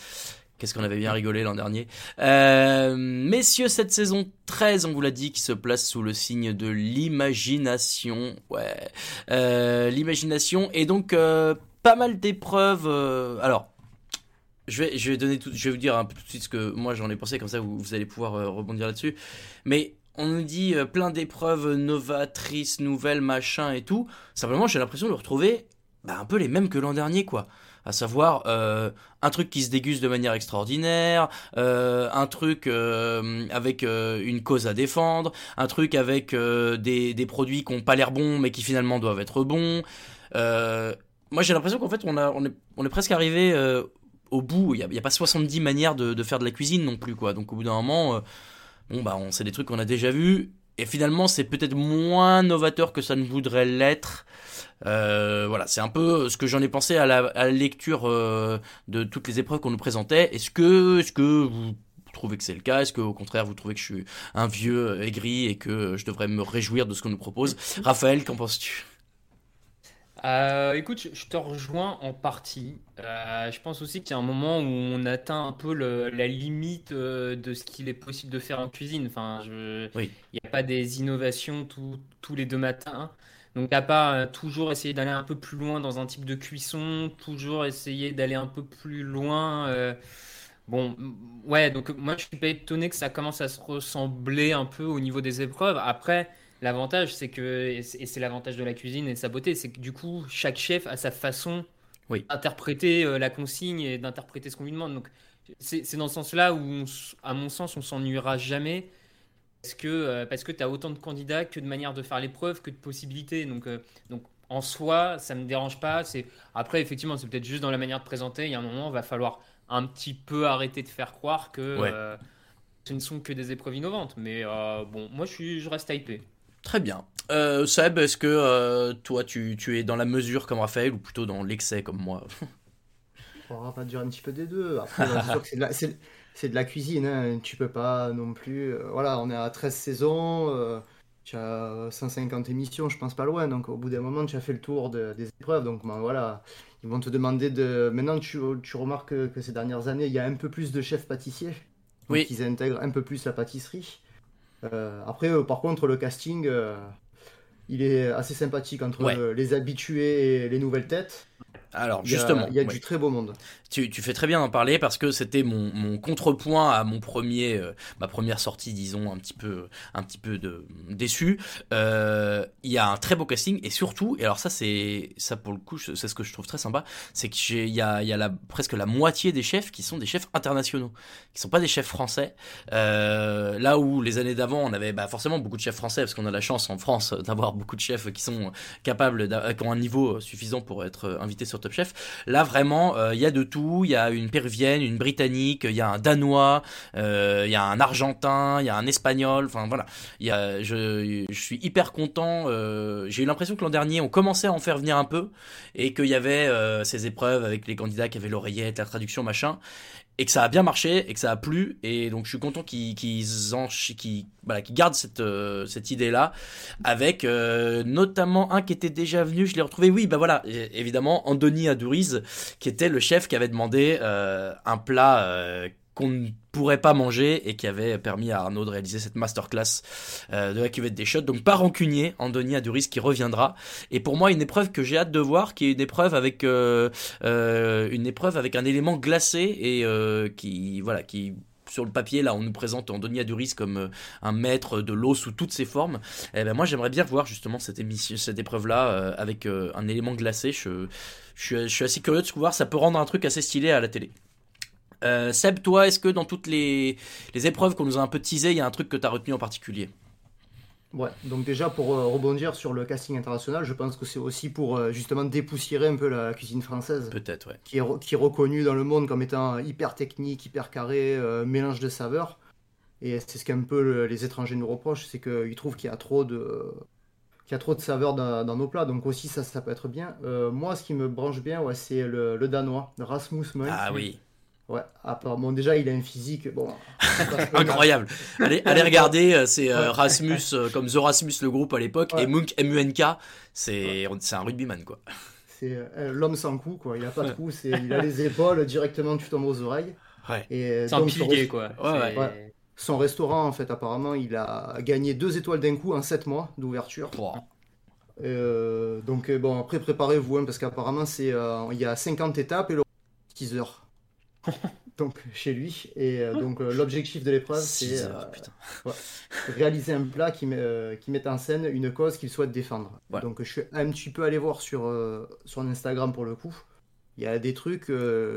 Qu'est-ce qu'on avait bien rigolé l'an dernier. Euh, messieurs, cette saison 13, on vous l'a dit, qui se place sous le signe de l'imagination. Ouais. Euh, l'imagination. Et donc, euh, pas mal d'épreuves. alors, je vais, je vais donner tout, je vais vous dire un peu tout de suite ce que moi j'en ai pensé, comme ça vous, vous allez pouvoir rebondir là-dessus. Mais on nous dit plein d'épreuves novatrices, nouvelles, machin et tout. Simplement, j'ai l'impression de retrouver bah, un peu les mêmes que l'an dernier, quoi à savoir euh, un truc qui se déguste de manière extraordinaire, euh, un truc euh, avec une cause à défendre, un truc avec des, des, produits qui n'ont pas l'air bons mais qui finalement doivent être bons. moi j'ai l'impression qu'en fait on, a, on, est, on est presque arrivé au bout, il n'y a, pas 70 manières de, faire de la cuisine non plus quoi, donc au bout d'un moment, bon bah on c'est des trucs qu'on a déjà vus. Et finalement, c'est peut-être moins novateur que ça ne voudrait l'être. Euh, voilà, c'est un peu ce que j'en ai pensé à la, lecture euh, de toutes les épreuves qu'on nous présentait. Est-ce que, est-ce que vous trouvez que c'est le cas? Est-ce que au contraire vous trouvez que je suis un vieux aigri et que je devrais me réjouir de ce qu'on nous propose? Raphaël, qu'en penses-tu? Euh, écoute, je te rejoins en partie. je pense aussi qu'il y a un moment où on atteint un peu la limite de ce qu'il est possible de faire en cuisine. Enfin, il n'y a pas des innovations tous les deux matins. Donc à euh, toujours essayer d'aller un peu plus loin dans un type de cuisson, toujours essayer d'aller un peu plus loin. Euh, bon, ouais, donc moi je suis pas étonné que ça commence à se ressembler un peu au niveau des épreuves. Après, l'avantage c'est que, et c'est l'avantage de la cuisine et de sa beauté, c'est que du coup chaque chef a sa façon d'interpréter euh, la consigne et d'interpréter ce qu'on lui demande. Donc c'est dans ce sens-là où, à mon sens, on s'ennuiera jamais parce que, euh, parce que tu as autant de candidats que de manières de faire l'épreuve, que de possibilités. Donc, euh, donc en soi, ça ne me dérange pas. C'est Après, effectivement, c'est peut-être juste dans la manière de présenter. Il y a un moment, il va falloir un petit peu arrêter de faire croire que euh, ce ne sont que des épreuves innovantes. Mais bon, moi, je, suis, je reste hypé. Très bien. Seb, est-ce que toi, tu, tu, es dans la mesure comme Raphaël ou plutôt dans l'excès comme moi? On va dire un petit peu des deux. Après, c'est c'est de la cuisine, hein. tu peux pas non plus. Euh, voilà, on est à 13 saisons, euh, tu as 150 émissions, je pense pas loin, donc au bout d'un moment, tu as fait le tour des épreuves, donc ben, voilà, ils vont te demander de. Maintenant, tu, tu remarques que, ces dernières années, il y a un peu plus de chefs pâtissiers, oui. ils intègrent un peu plus la pâtisserie. Euh, après, par contre, le casting, il est assez sympathique entre les habitués et les nouvelles têtes. Alors justement, il y a, du très beau monde. Tu, tu, fais très bien d'en parler parce que c'était mon, mon, contrepoint à mon premier, euh, ma première sortie, disons un petit peu, un petit peu de déçu. Euh, il y a un très beau casting et surtout, et alors ça c'est, ça pour le coup, c'est ce que je trouve très sympa, c'est qu'il y a, il y a la, presque la moitié des chefs qui sont des chefs internationaux, qui sont pas des chefs français. Euh, là où les années d'avant, on avait bah, forcément beaucoup de chefs français parce qu'on a la chance en France d'avoir beaucoup de chefs qui sont capables, qui ont un niveau suffisant pour être invités sur Top Chef. Là, vraiment, il euh, y a de tout. Il y a une péruvienne, une britannique, il y a un danois, il euh, y a un argentin, il y a un espagnol. Enfin voilà, il y a, je, je suis hyper content. Euh, j'ai eu l'impression que l'an dernier, on commençait à en faire venir un peu et qu'il y avait ces épreuves avec les candidats qui avaient l'oreillette, la traduction, machin et que ça a bien marché et que ça a plu et donc je suis content qu'ils qu voilà, gardent cette euh, cette idée là avec euh, notamment un qui était déjà venu je l'ai retrouvé oui bah voilà évidemment Andoni Adouriz qui était le chef qui avait demandé euh, un plat qu'on ne pourrait pas manger et qui avait permis à Arnaud de réaliser cette masterclass euh, de la cuvette des shots. Donc pas rancunier, Andoni Aduris qui reviendra. Et pour moi une épreuve que j'ai hâte de voir, qui est une épreuve avec euh, euh, une épreuve avec un élément glacé et qui voilà qui sur le papier, là, on nous présente Andoni Aduris comme un maître de l'eau sous toutes ses formes. Eh ben moi, j'aimerais bien voir justement cette, émission, cette épreuve-là avec un élément glacé. Je, je, suis, assez curieux de voir. Ça peut rendre un truc assez stylé à la télé. Euh, Seb, toi, est-ce que dans toutes les, épreuves qu'on nous a un peu teasées, il y a un truc que tu as retenu en particulier? Ouais, donc déjà pour euh, rebondir sur le casting international, je pense que c'est aussi pour euh, justement dépoussiérer un peu la cuisine française. Peut-être, ouais. Qui est, qui est reconnue dans le monde comme étant hyper technique, hyper carré, mélange de saveurs. Et c'est ce qu'un peu les étrangers nous reprochent, c'est qu'ils trouvent qu'il y a trop de, qu'il y a trop de saveurs dans, nos plats, donc aussi ça, ça peut être bien. moi, ce qui me branche bien, ouais, c'est le, danois, Rasmus Moen. Ah oui. Ouais, bon, déjà, il a une physique. Bon, (laughs) Incroyable. Allez, allez regarder, euh, c'est euh, Rasmus, euh, comme The Rasmus, le groupe à l'époque, et Munk, M-U-N-K, c'est un rugbyman, quoi. C'est l'homme sans cou, quoi. Il a pas de (laughs) cou, il a les épaules, directement, tu tombes aux oreilles. Ouais. C'est un pilier, quoi. Ouais, Son restaurant, en fait, apparemment, il a gagné deux étoiles d'un coup en sept mois d'ouverture. donc, bon, après, préparez-vous, hein, parce qu'apparemment, c'est il y a 50 étapes et le teaser. (laughs) donc chez lui. Et euh, donc euh, (laughs) l'objectif de l'épreuve, c'est euh, (laughs) réaliser un plat qui, met, qui met en scène une cause qu'il souhaite défendre. Donc je suis un petit peu allé voir sur, sur Instagram pour le coup. Il y a des trucs,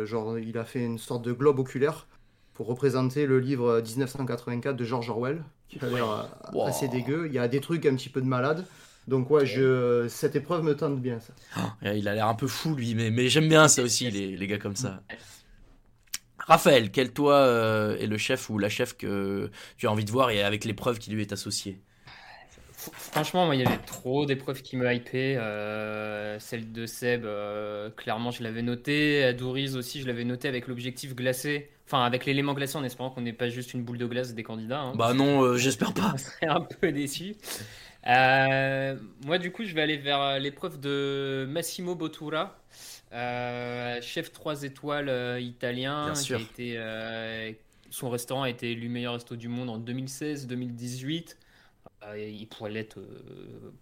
genre il a fait une sorte de globe oculaire pour représenter le livre 1984 de George Orwell, qui a l'air assez dégueu. Il y a des trucs un petit peu de malade. Donc ouais, je, cette épreuve me tente bien ça. Oh, il a l'air un peu fou lui, mais, mais j'aime bien ça aussi, les, les gars comme ça. Raphaël, quel toi euh, est le chef ou la chef que tu as envie de voir et avec l'épreuve qui lui est associée? Franchement, moi, il y avait trop d'épreuves qui me hypaient. Euh, celle de Seb, euh, clairement, je l'avais noté. Adouriz aussi, je l'avais noté avec l'objectif glacé. Enfin, avec l'élément glacé, en espérant qu'on n'ait pas juste une boule de glace des candidats. hein. Bah non, euh, j'espère pas. (laughs) On serait un peu déçu. Moi, du coup, je vais aller vers l'épreuve de Massimo Bottura, euh, chef 3 étoiles euh, italien. Qui a été, euh, son restaurant a été élu meilleur resto du monde en 2016-2018. Euh, il pourrait l'être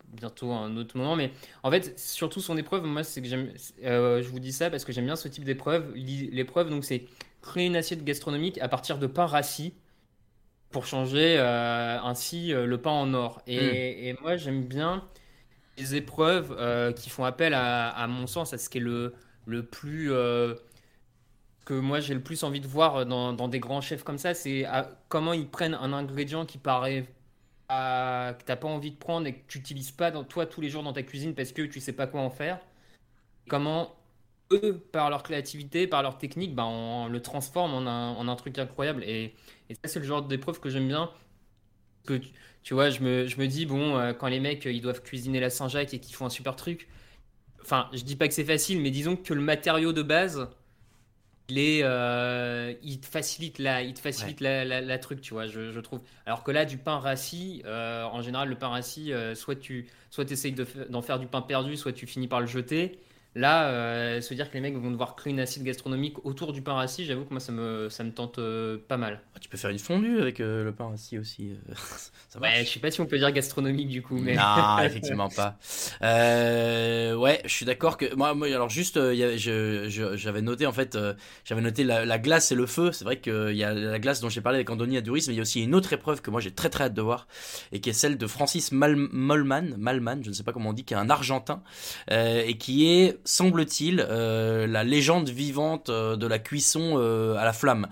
bientôt à un autre moment. Mais en fait, surtout son épreuve, moi, c'est que j'aime. je vous dis ça parce que j'aime bien ce type d'épreuve. L'épreuve, donc, c'est créer une assiette gastronomique à partir de pain rassis pour changer ainsi le pain en or. Et, et moi, j'aime bien les épreuves euh, qui font appel à, mon sens à ce qui est le, le plus euh, que moi j'ai le plus envie de voir dans, des grands chefs comme ça, c'est comment ils prennent un ingrédient qui paraît à- que t'as pas envie de prendre et que tu n'utilises pas dans, toi tous les jours dans ta cuisine parce que tu sais pas quoi en faire. Comment eux, par leur créativité, par leur technique, bah, on le transforme en un, en un truc incroyable. Et, et ça, c'est le genre d'épreuve que j'aime bien. Que tu, vois, je me, je me dis, bon, euh, quand les mecs, euh, ils doivent cuisiner la Saint-Jacques et qu'ils font un super truc, enfin, je dis pas que c'est facile, mais disons que le matériau de base, il est, euh, il te facilite la, il te facilite la, la- la truc, tu vois, je, je trouve. Alors que là, du pain rassis, euh, en général, le pain rassis, soit tu, soit essayes de d'en faire du pain perdu, soit tu finis par le jeter. Là, euh, se dire que les mecs vont devoir créer une assiette gastronomique autour du pain rassis, j'avoue que moi, ça me, ça me tente euh, pas mal. Tu peux faire une fondue avec euh, le pain rassis aussi. euh, (laughs) ça marche. Ouais, je sais pas si on peut dire gastronomique du coup, mais. Non, (laughs) effectivement pas. Euh, ouais, je suis d'accord que moi, moi, alors juste, j'avais noté en fait, j'avais noté la, la glace et le feu. C'est vrai qu'il y a la glace dont j'ai parlé avec Andoni à Duris, mais il y a aussi une autre épreuve que moi j'ai très très hâte de voir et qui est celle de Francis Mal Malman, Malman, je ne sais pas comment on dit, qui est un Argentin euh, et qui est, semble-t-il, euh, la légende vivante euh, de la cuisson euh, à la flamme.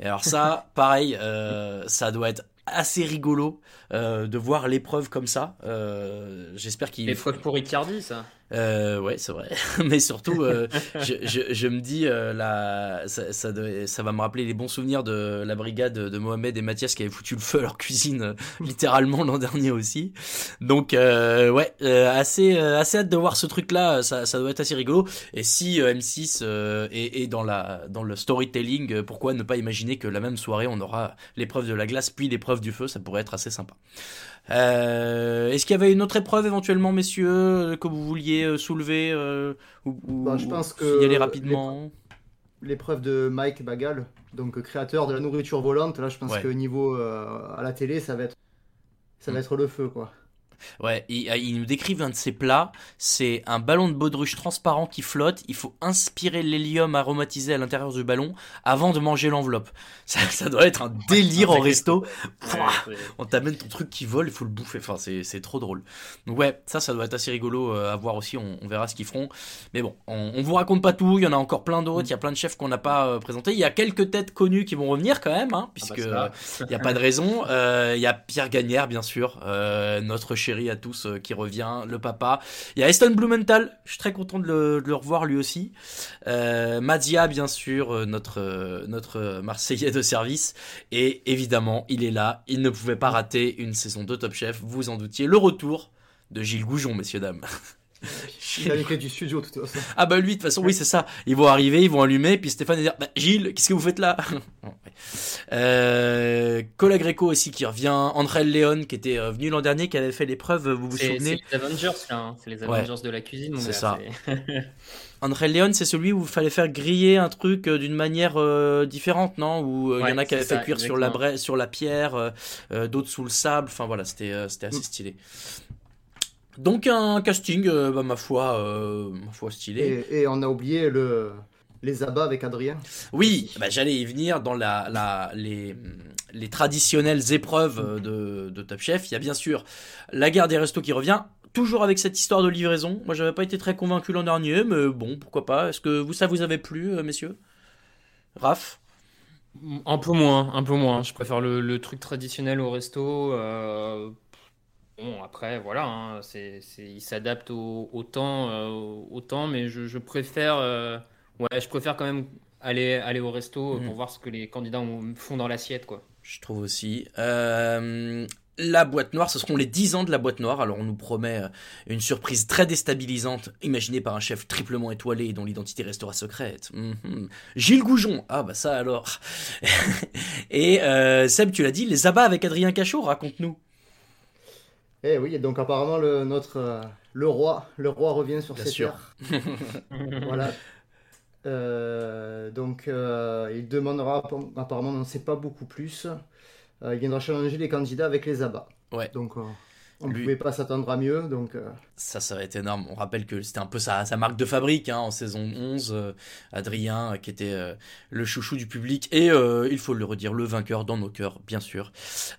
Et alors ça, (laughs) pareil, euh, ça doit être assez rigolo euh, de voir l'épreuve comme ça. Euh, J'espère qu'il. L'épreuve pour Icardi, ça. Euh, ouais, c'est vrai. (laughs) Mais surtout, euh, je, je, je me dis, euh, la, ça, ça, ça va me rappeler les bons souvenirs de la brigade de Mohamed et Mathias qui avaient foutu le feu à leur cuisine, euh, littéralement l'an dernier aussi. Donc, euh, ouais, euh, assez, assez hâte de voir ce truc-là. Ça, ça doit être assez rigolo. Et si euh, M6 euh, est, est dans la, dans le storytelling, pourquoi ne pas imaginer que la même soirée on aura l'épreuve de la glace puis l'épreuve du feu? Ça pourrait être assez sympa. Euh, Est-ce qu'il y avait une autre épreuve éventuellement, messieurs, euh, que vous vouliez euh, soulever euh, ou, Bah, je pense ou que y aller rapidement L'épreuve de Mike Bagal, donc créateur de la nourriture volante, là je pense Ouais. que niveau euh, à la télé, ça va être ça va être le feu quoi. Ouais, ils, euh, ils nous décrivent un de ces plats. C'est un ballon de baudruche transparent qui flotte. Il faut inspirer l'hélium aromatisé à l'intérieur du ballon avant de manger l'enveloppe. (laughs) Ça, ça doit être un délire au resto. (laughs) Pouah, on t'amène ton truc qui vole, il faut le bouffer. Enfin, c'est trop drôle. Donc ouais, ça, ça doit être assez rigolo euh, à voir aussi. On, on verra ce qu'ils feront. Mais bon, on, on vous raconte pas tout. Il y en a encore plein d'autres. Il y a plein de chefs qu'on n'a pas euh, présentés. Il y a quelques têtes connues qui vont revenir quand même, hein, puisque ça. il n'y a pas de raison. Euh, Il y a Pierre Gagnère, bien sûr, euh, notre à tous euh, qui revient, le papa. Il y a Eston Blumenthal, je suis très content de le, de le revoir lui aussi. Euh, Madia, bien sûr, euh, notre, euh, notre Marseillais de service. Et évidemment, il est là. Il ne pouvait pas rater une saison de Top Chef, vous en doutiez. Le retour de Gilles Goujon, messieurs, dames. (laughs) (laughs) Il a les clés du studio de toute façon. Ah bah lui, de toute façon, oui, c'est ça. Ils vont arriver, ils vont allumer, puis Stéphane va dire, bah, Gilles, qu'est-ce que vous faites là? (laughs) Euh, Cola Greco aussi qui revient, André Léon qui était euh, venu l'an dernier, qui avait fait l'épreuve, vous vous souvenez c'est les Avengers, là. hein. C'est les Ouais. Avengers de la cuisine. C'est ça. (laughs) André Léon, c'est celui où il fallait faire griller un truc euh, d'une manière euh, différente, non? Où euh, il y en a qui avaient fait ça, cuire sur la, exactement. braise, sur la pierre, euh, euh, d'autres sous le sable, enfin voilà, c'était euh, assez Mm. Donc un casting, euh, bah, ma foi, euh, ma foi stylé. Et, et on a oublié le les abats avec Adrien. Oui, bah, j'allais y venir dans la, la, les, les traditionnelles épreuves euh, de, de Top Chef. Il y a bien sûr la guerre des restos qui revient, toujours avec cette histoire de livraison. Moi, j'avais pas été très convaincu l'an dernier, mais bon, pourquoi pas. Est-ce que vous, ça vous avait plu, messieurs? Raph? Un peu moins, un peu moins. Je préfère le, le truc traditionnel au resto. euh, Bon, après, voilà, hein, c'est, c'est- il s'adapte au, au temps, euh, au- temps, mais je, je préfère, euh, ouais, je préfère quand même aller, aller au resto Mhm. pour voir ce que les candidats ont- font dans l'assiette, quoi. Je trouve aussi. Euh, la boîte noire. Ce seront les 10 ans de la boîte noire. Alors on nous promet une surprise très déstabilisante, imaginée par un chef triplement étoilé et dont l'identité restera secrète. Mhm. Gilles Goujon. Ah bah ça alors. (laughs) et euh, Seb, tu l'as dit, les abats avec Adrien Cachot, raconte-nous. Eh oui, donc apparemment le, notre, euh, le roi, le roi revient sur Bien ses sûr. terres. (laughs) voilà. Euh, donc il demandera, apparemment on n'en sait pas beaucoup plus, Euh, il viendra challenger les candidats avec les abats. Ouais. Donc euh, on ne pouvait pas s'attendre à mieux. Donc euh, Ça, ça va être énorme. On rappelle que c'était un peu sa, sa marque de fabrique hein, en saison 11. euh, Adrien, euh, qui était euh, le chouchou du public. Et euh, il faut le redire, le vainqueur dans nos cœurs, bien sûr.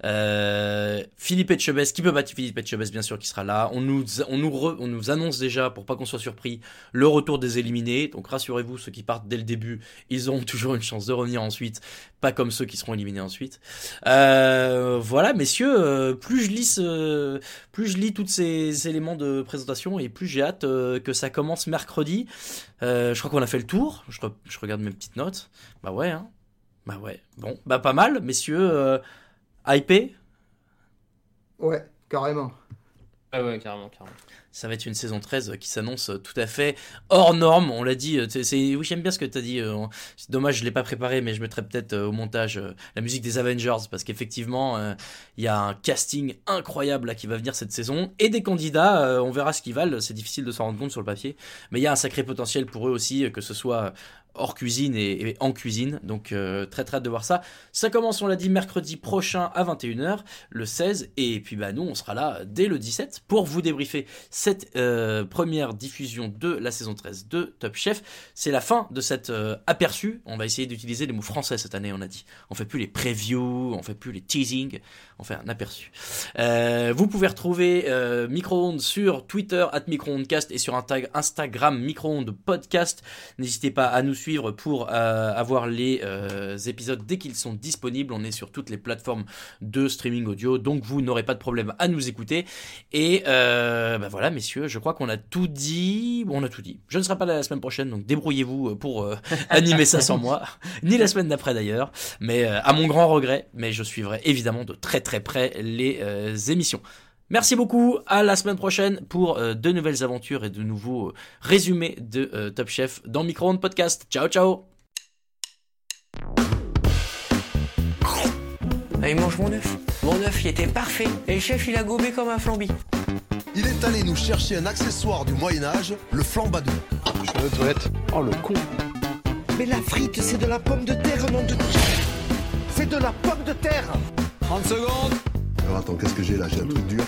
Euh, Philippe Etchebest, qui peut battre Philippe Etchebest, bien sûr, qui sera là. On nous, on, nous re- on nous annonce déjà, pour pas qu'on soit surpris, le retour des éliminés. Donc rassurez-vous, ceux qui partent dès le début, ils auront (laughs) toujours une chance de revenir ensuite. Pas comme ceux qui seront éliminés ensuite. Euh, voilà, messieurs, euh, plus je lis ce- plus je lis tous ces éléments de présentation et plus j'ai hâte euh, que ça commence mercredi. Euh, je crois qu'on a fait le tour. Je, je regarde mes petites notes. Bah ouais, hein. Bah ouais. Bon, bah pas mal, messieurs. Euh, hypé ouais, carrément. Ah ouais, carrément, carrément. Ça va être une saison 13 qui s'annonce tout à fait hors norme. On l'a dit. euh, c'est- oui, j'aime bien ce que tu as dit. euh, C'est dommage, je l'ai pas préparé, mais je mettrai peut-être euh, au montage euh, la musique des Avengers parce qu'effectivement, euh, il y a un casting incroyable qui va venir cette saison et des candidats. euh, on verra ce qu'ils valent. C'est difficile de s'en rendre compte sur le papier, mais il y a un sacré potentiel pour eux aussi, euh, que ce soit hors cuisine et, en cuisine. Donc euh, très très hâte de voir ça. Ça commence, on l'a dit, mercredi prochain à 21h, le 16. Et puis bah nous, on sera là dès le 17 pour vous débriefer cette euh, première diffusion de la saison 13 de Top Chef. C'est la fin de cet euh, aperçu. On va essayer d'utiliser les mots français cette année, on a dit. On fait plus les previews, on fait plus les teasing, on fait un aperçu. Euh, vous pouvez retrouver euh, Micro-ondes sur Twitter, at Micro-ondescast, et sur Insta- Instagram, Micro-ondes podcast. N'hésitez pas à nous suivre pour euh, avoir les euh, épisodes dès qu'ils sont disponibles. On est sur toutes les plateformes de streaming audio, donc vous n'aurez pas de problème à nous écouter. Et euh, bah voilà, messieurs, je crois qu'on a tout dit. Bon, on a tout dit. Je ne serai pas là la semaine prochaine, donc débrouillez-vous pour (laughs) animer ça sans moi, ni la semaine d'après d'ailleurs. Mais à mon grand regret, mais je suivrai évidemment de très très près les émissions. Merci beaucoup, à la semaine prochaine pour euh, de nouvelles aventures et de nouveaux euh, résumés de euh, Top Chef dans Micro-ondes Podcast. Ciao ciao Ah, il mange mon œuf. Mon œuf, il était parfait. Et le chef, il a gobé comme un flambi. Il est allé nous chercher un accessoire du Moyen-Âge, le flambadou. Je vais aux toilettes. Oh le con. Mais la frite, c'est de la pomme de terre, nom de... C'est de la pomme de terre 30 secondes. Alors attends, qu'est-ce que j'ai là? J'ai un truc dur.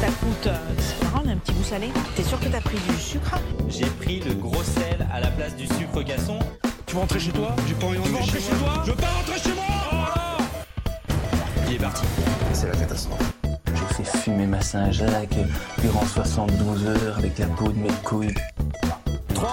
Ça coûte. euh, c'est marrant, un petit goût salé. T'es sûr que t'as pris du sucre? J'ai pris le gros sel à la place du sucre casson. Tu veux rentrer chez toi? J'ai pas envie de rentrer chez toi? Je veux pas rentrer chez moi Il est parti. C'est la catastrophe. J'ai fait fumer ma Saint-Jacques durant 72 heures avec la peau de mes couilles. 3,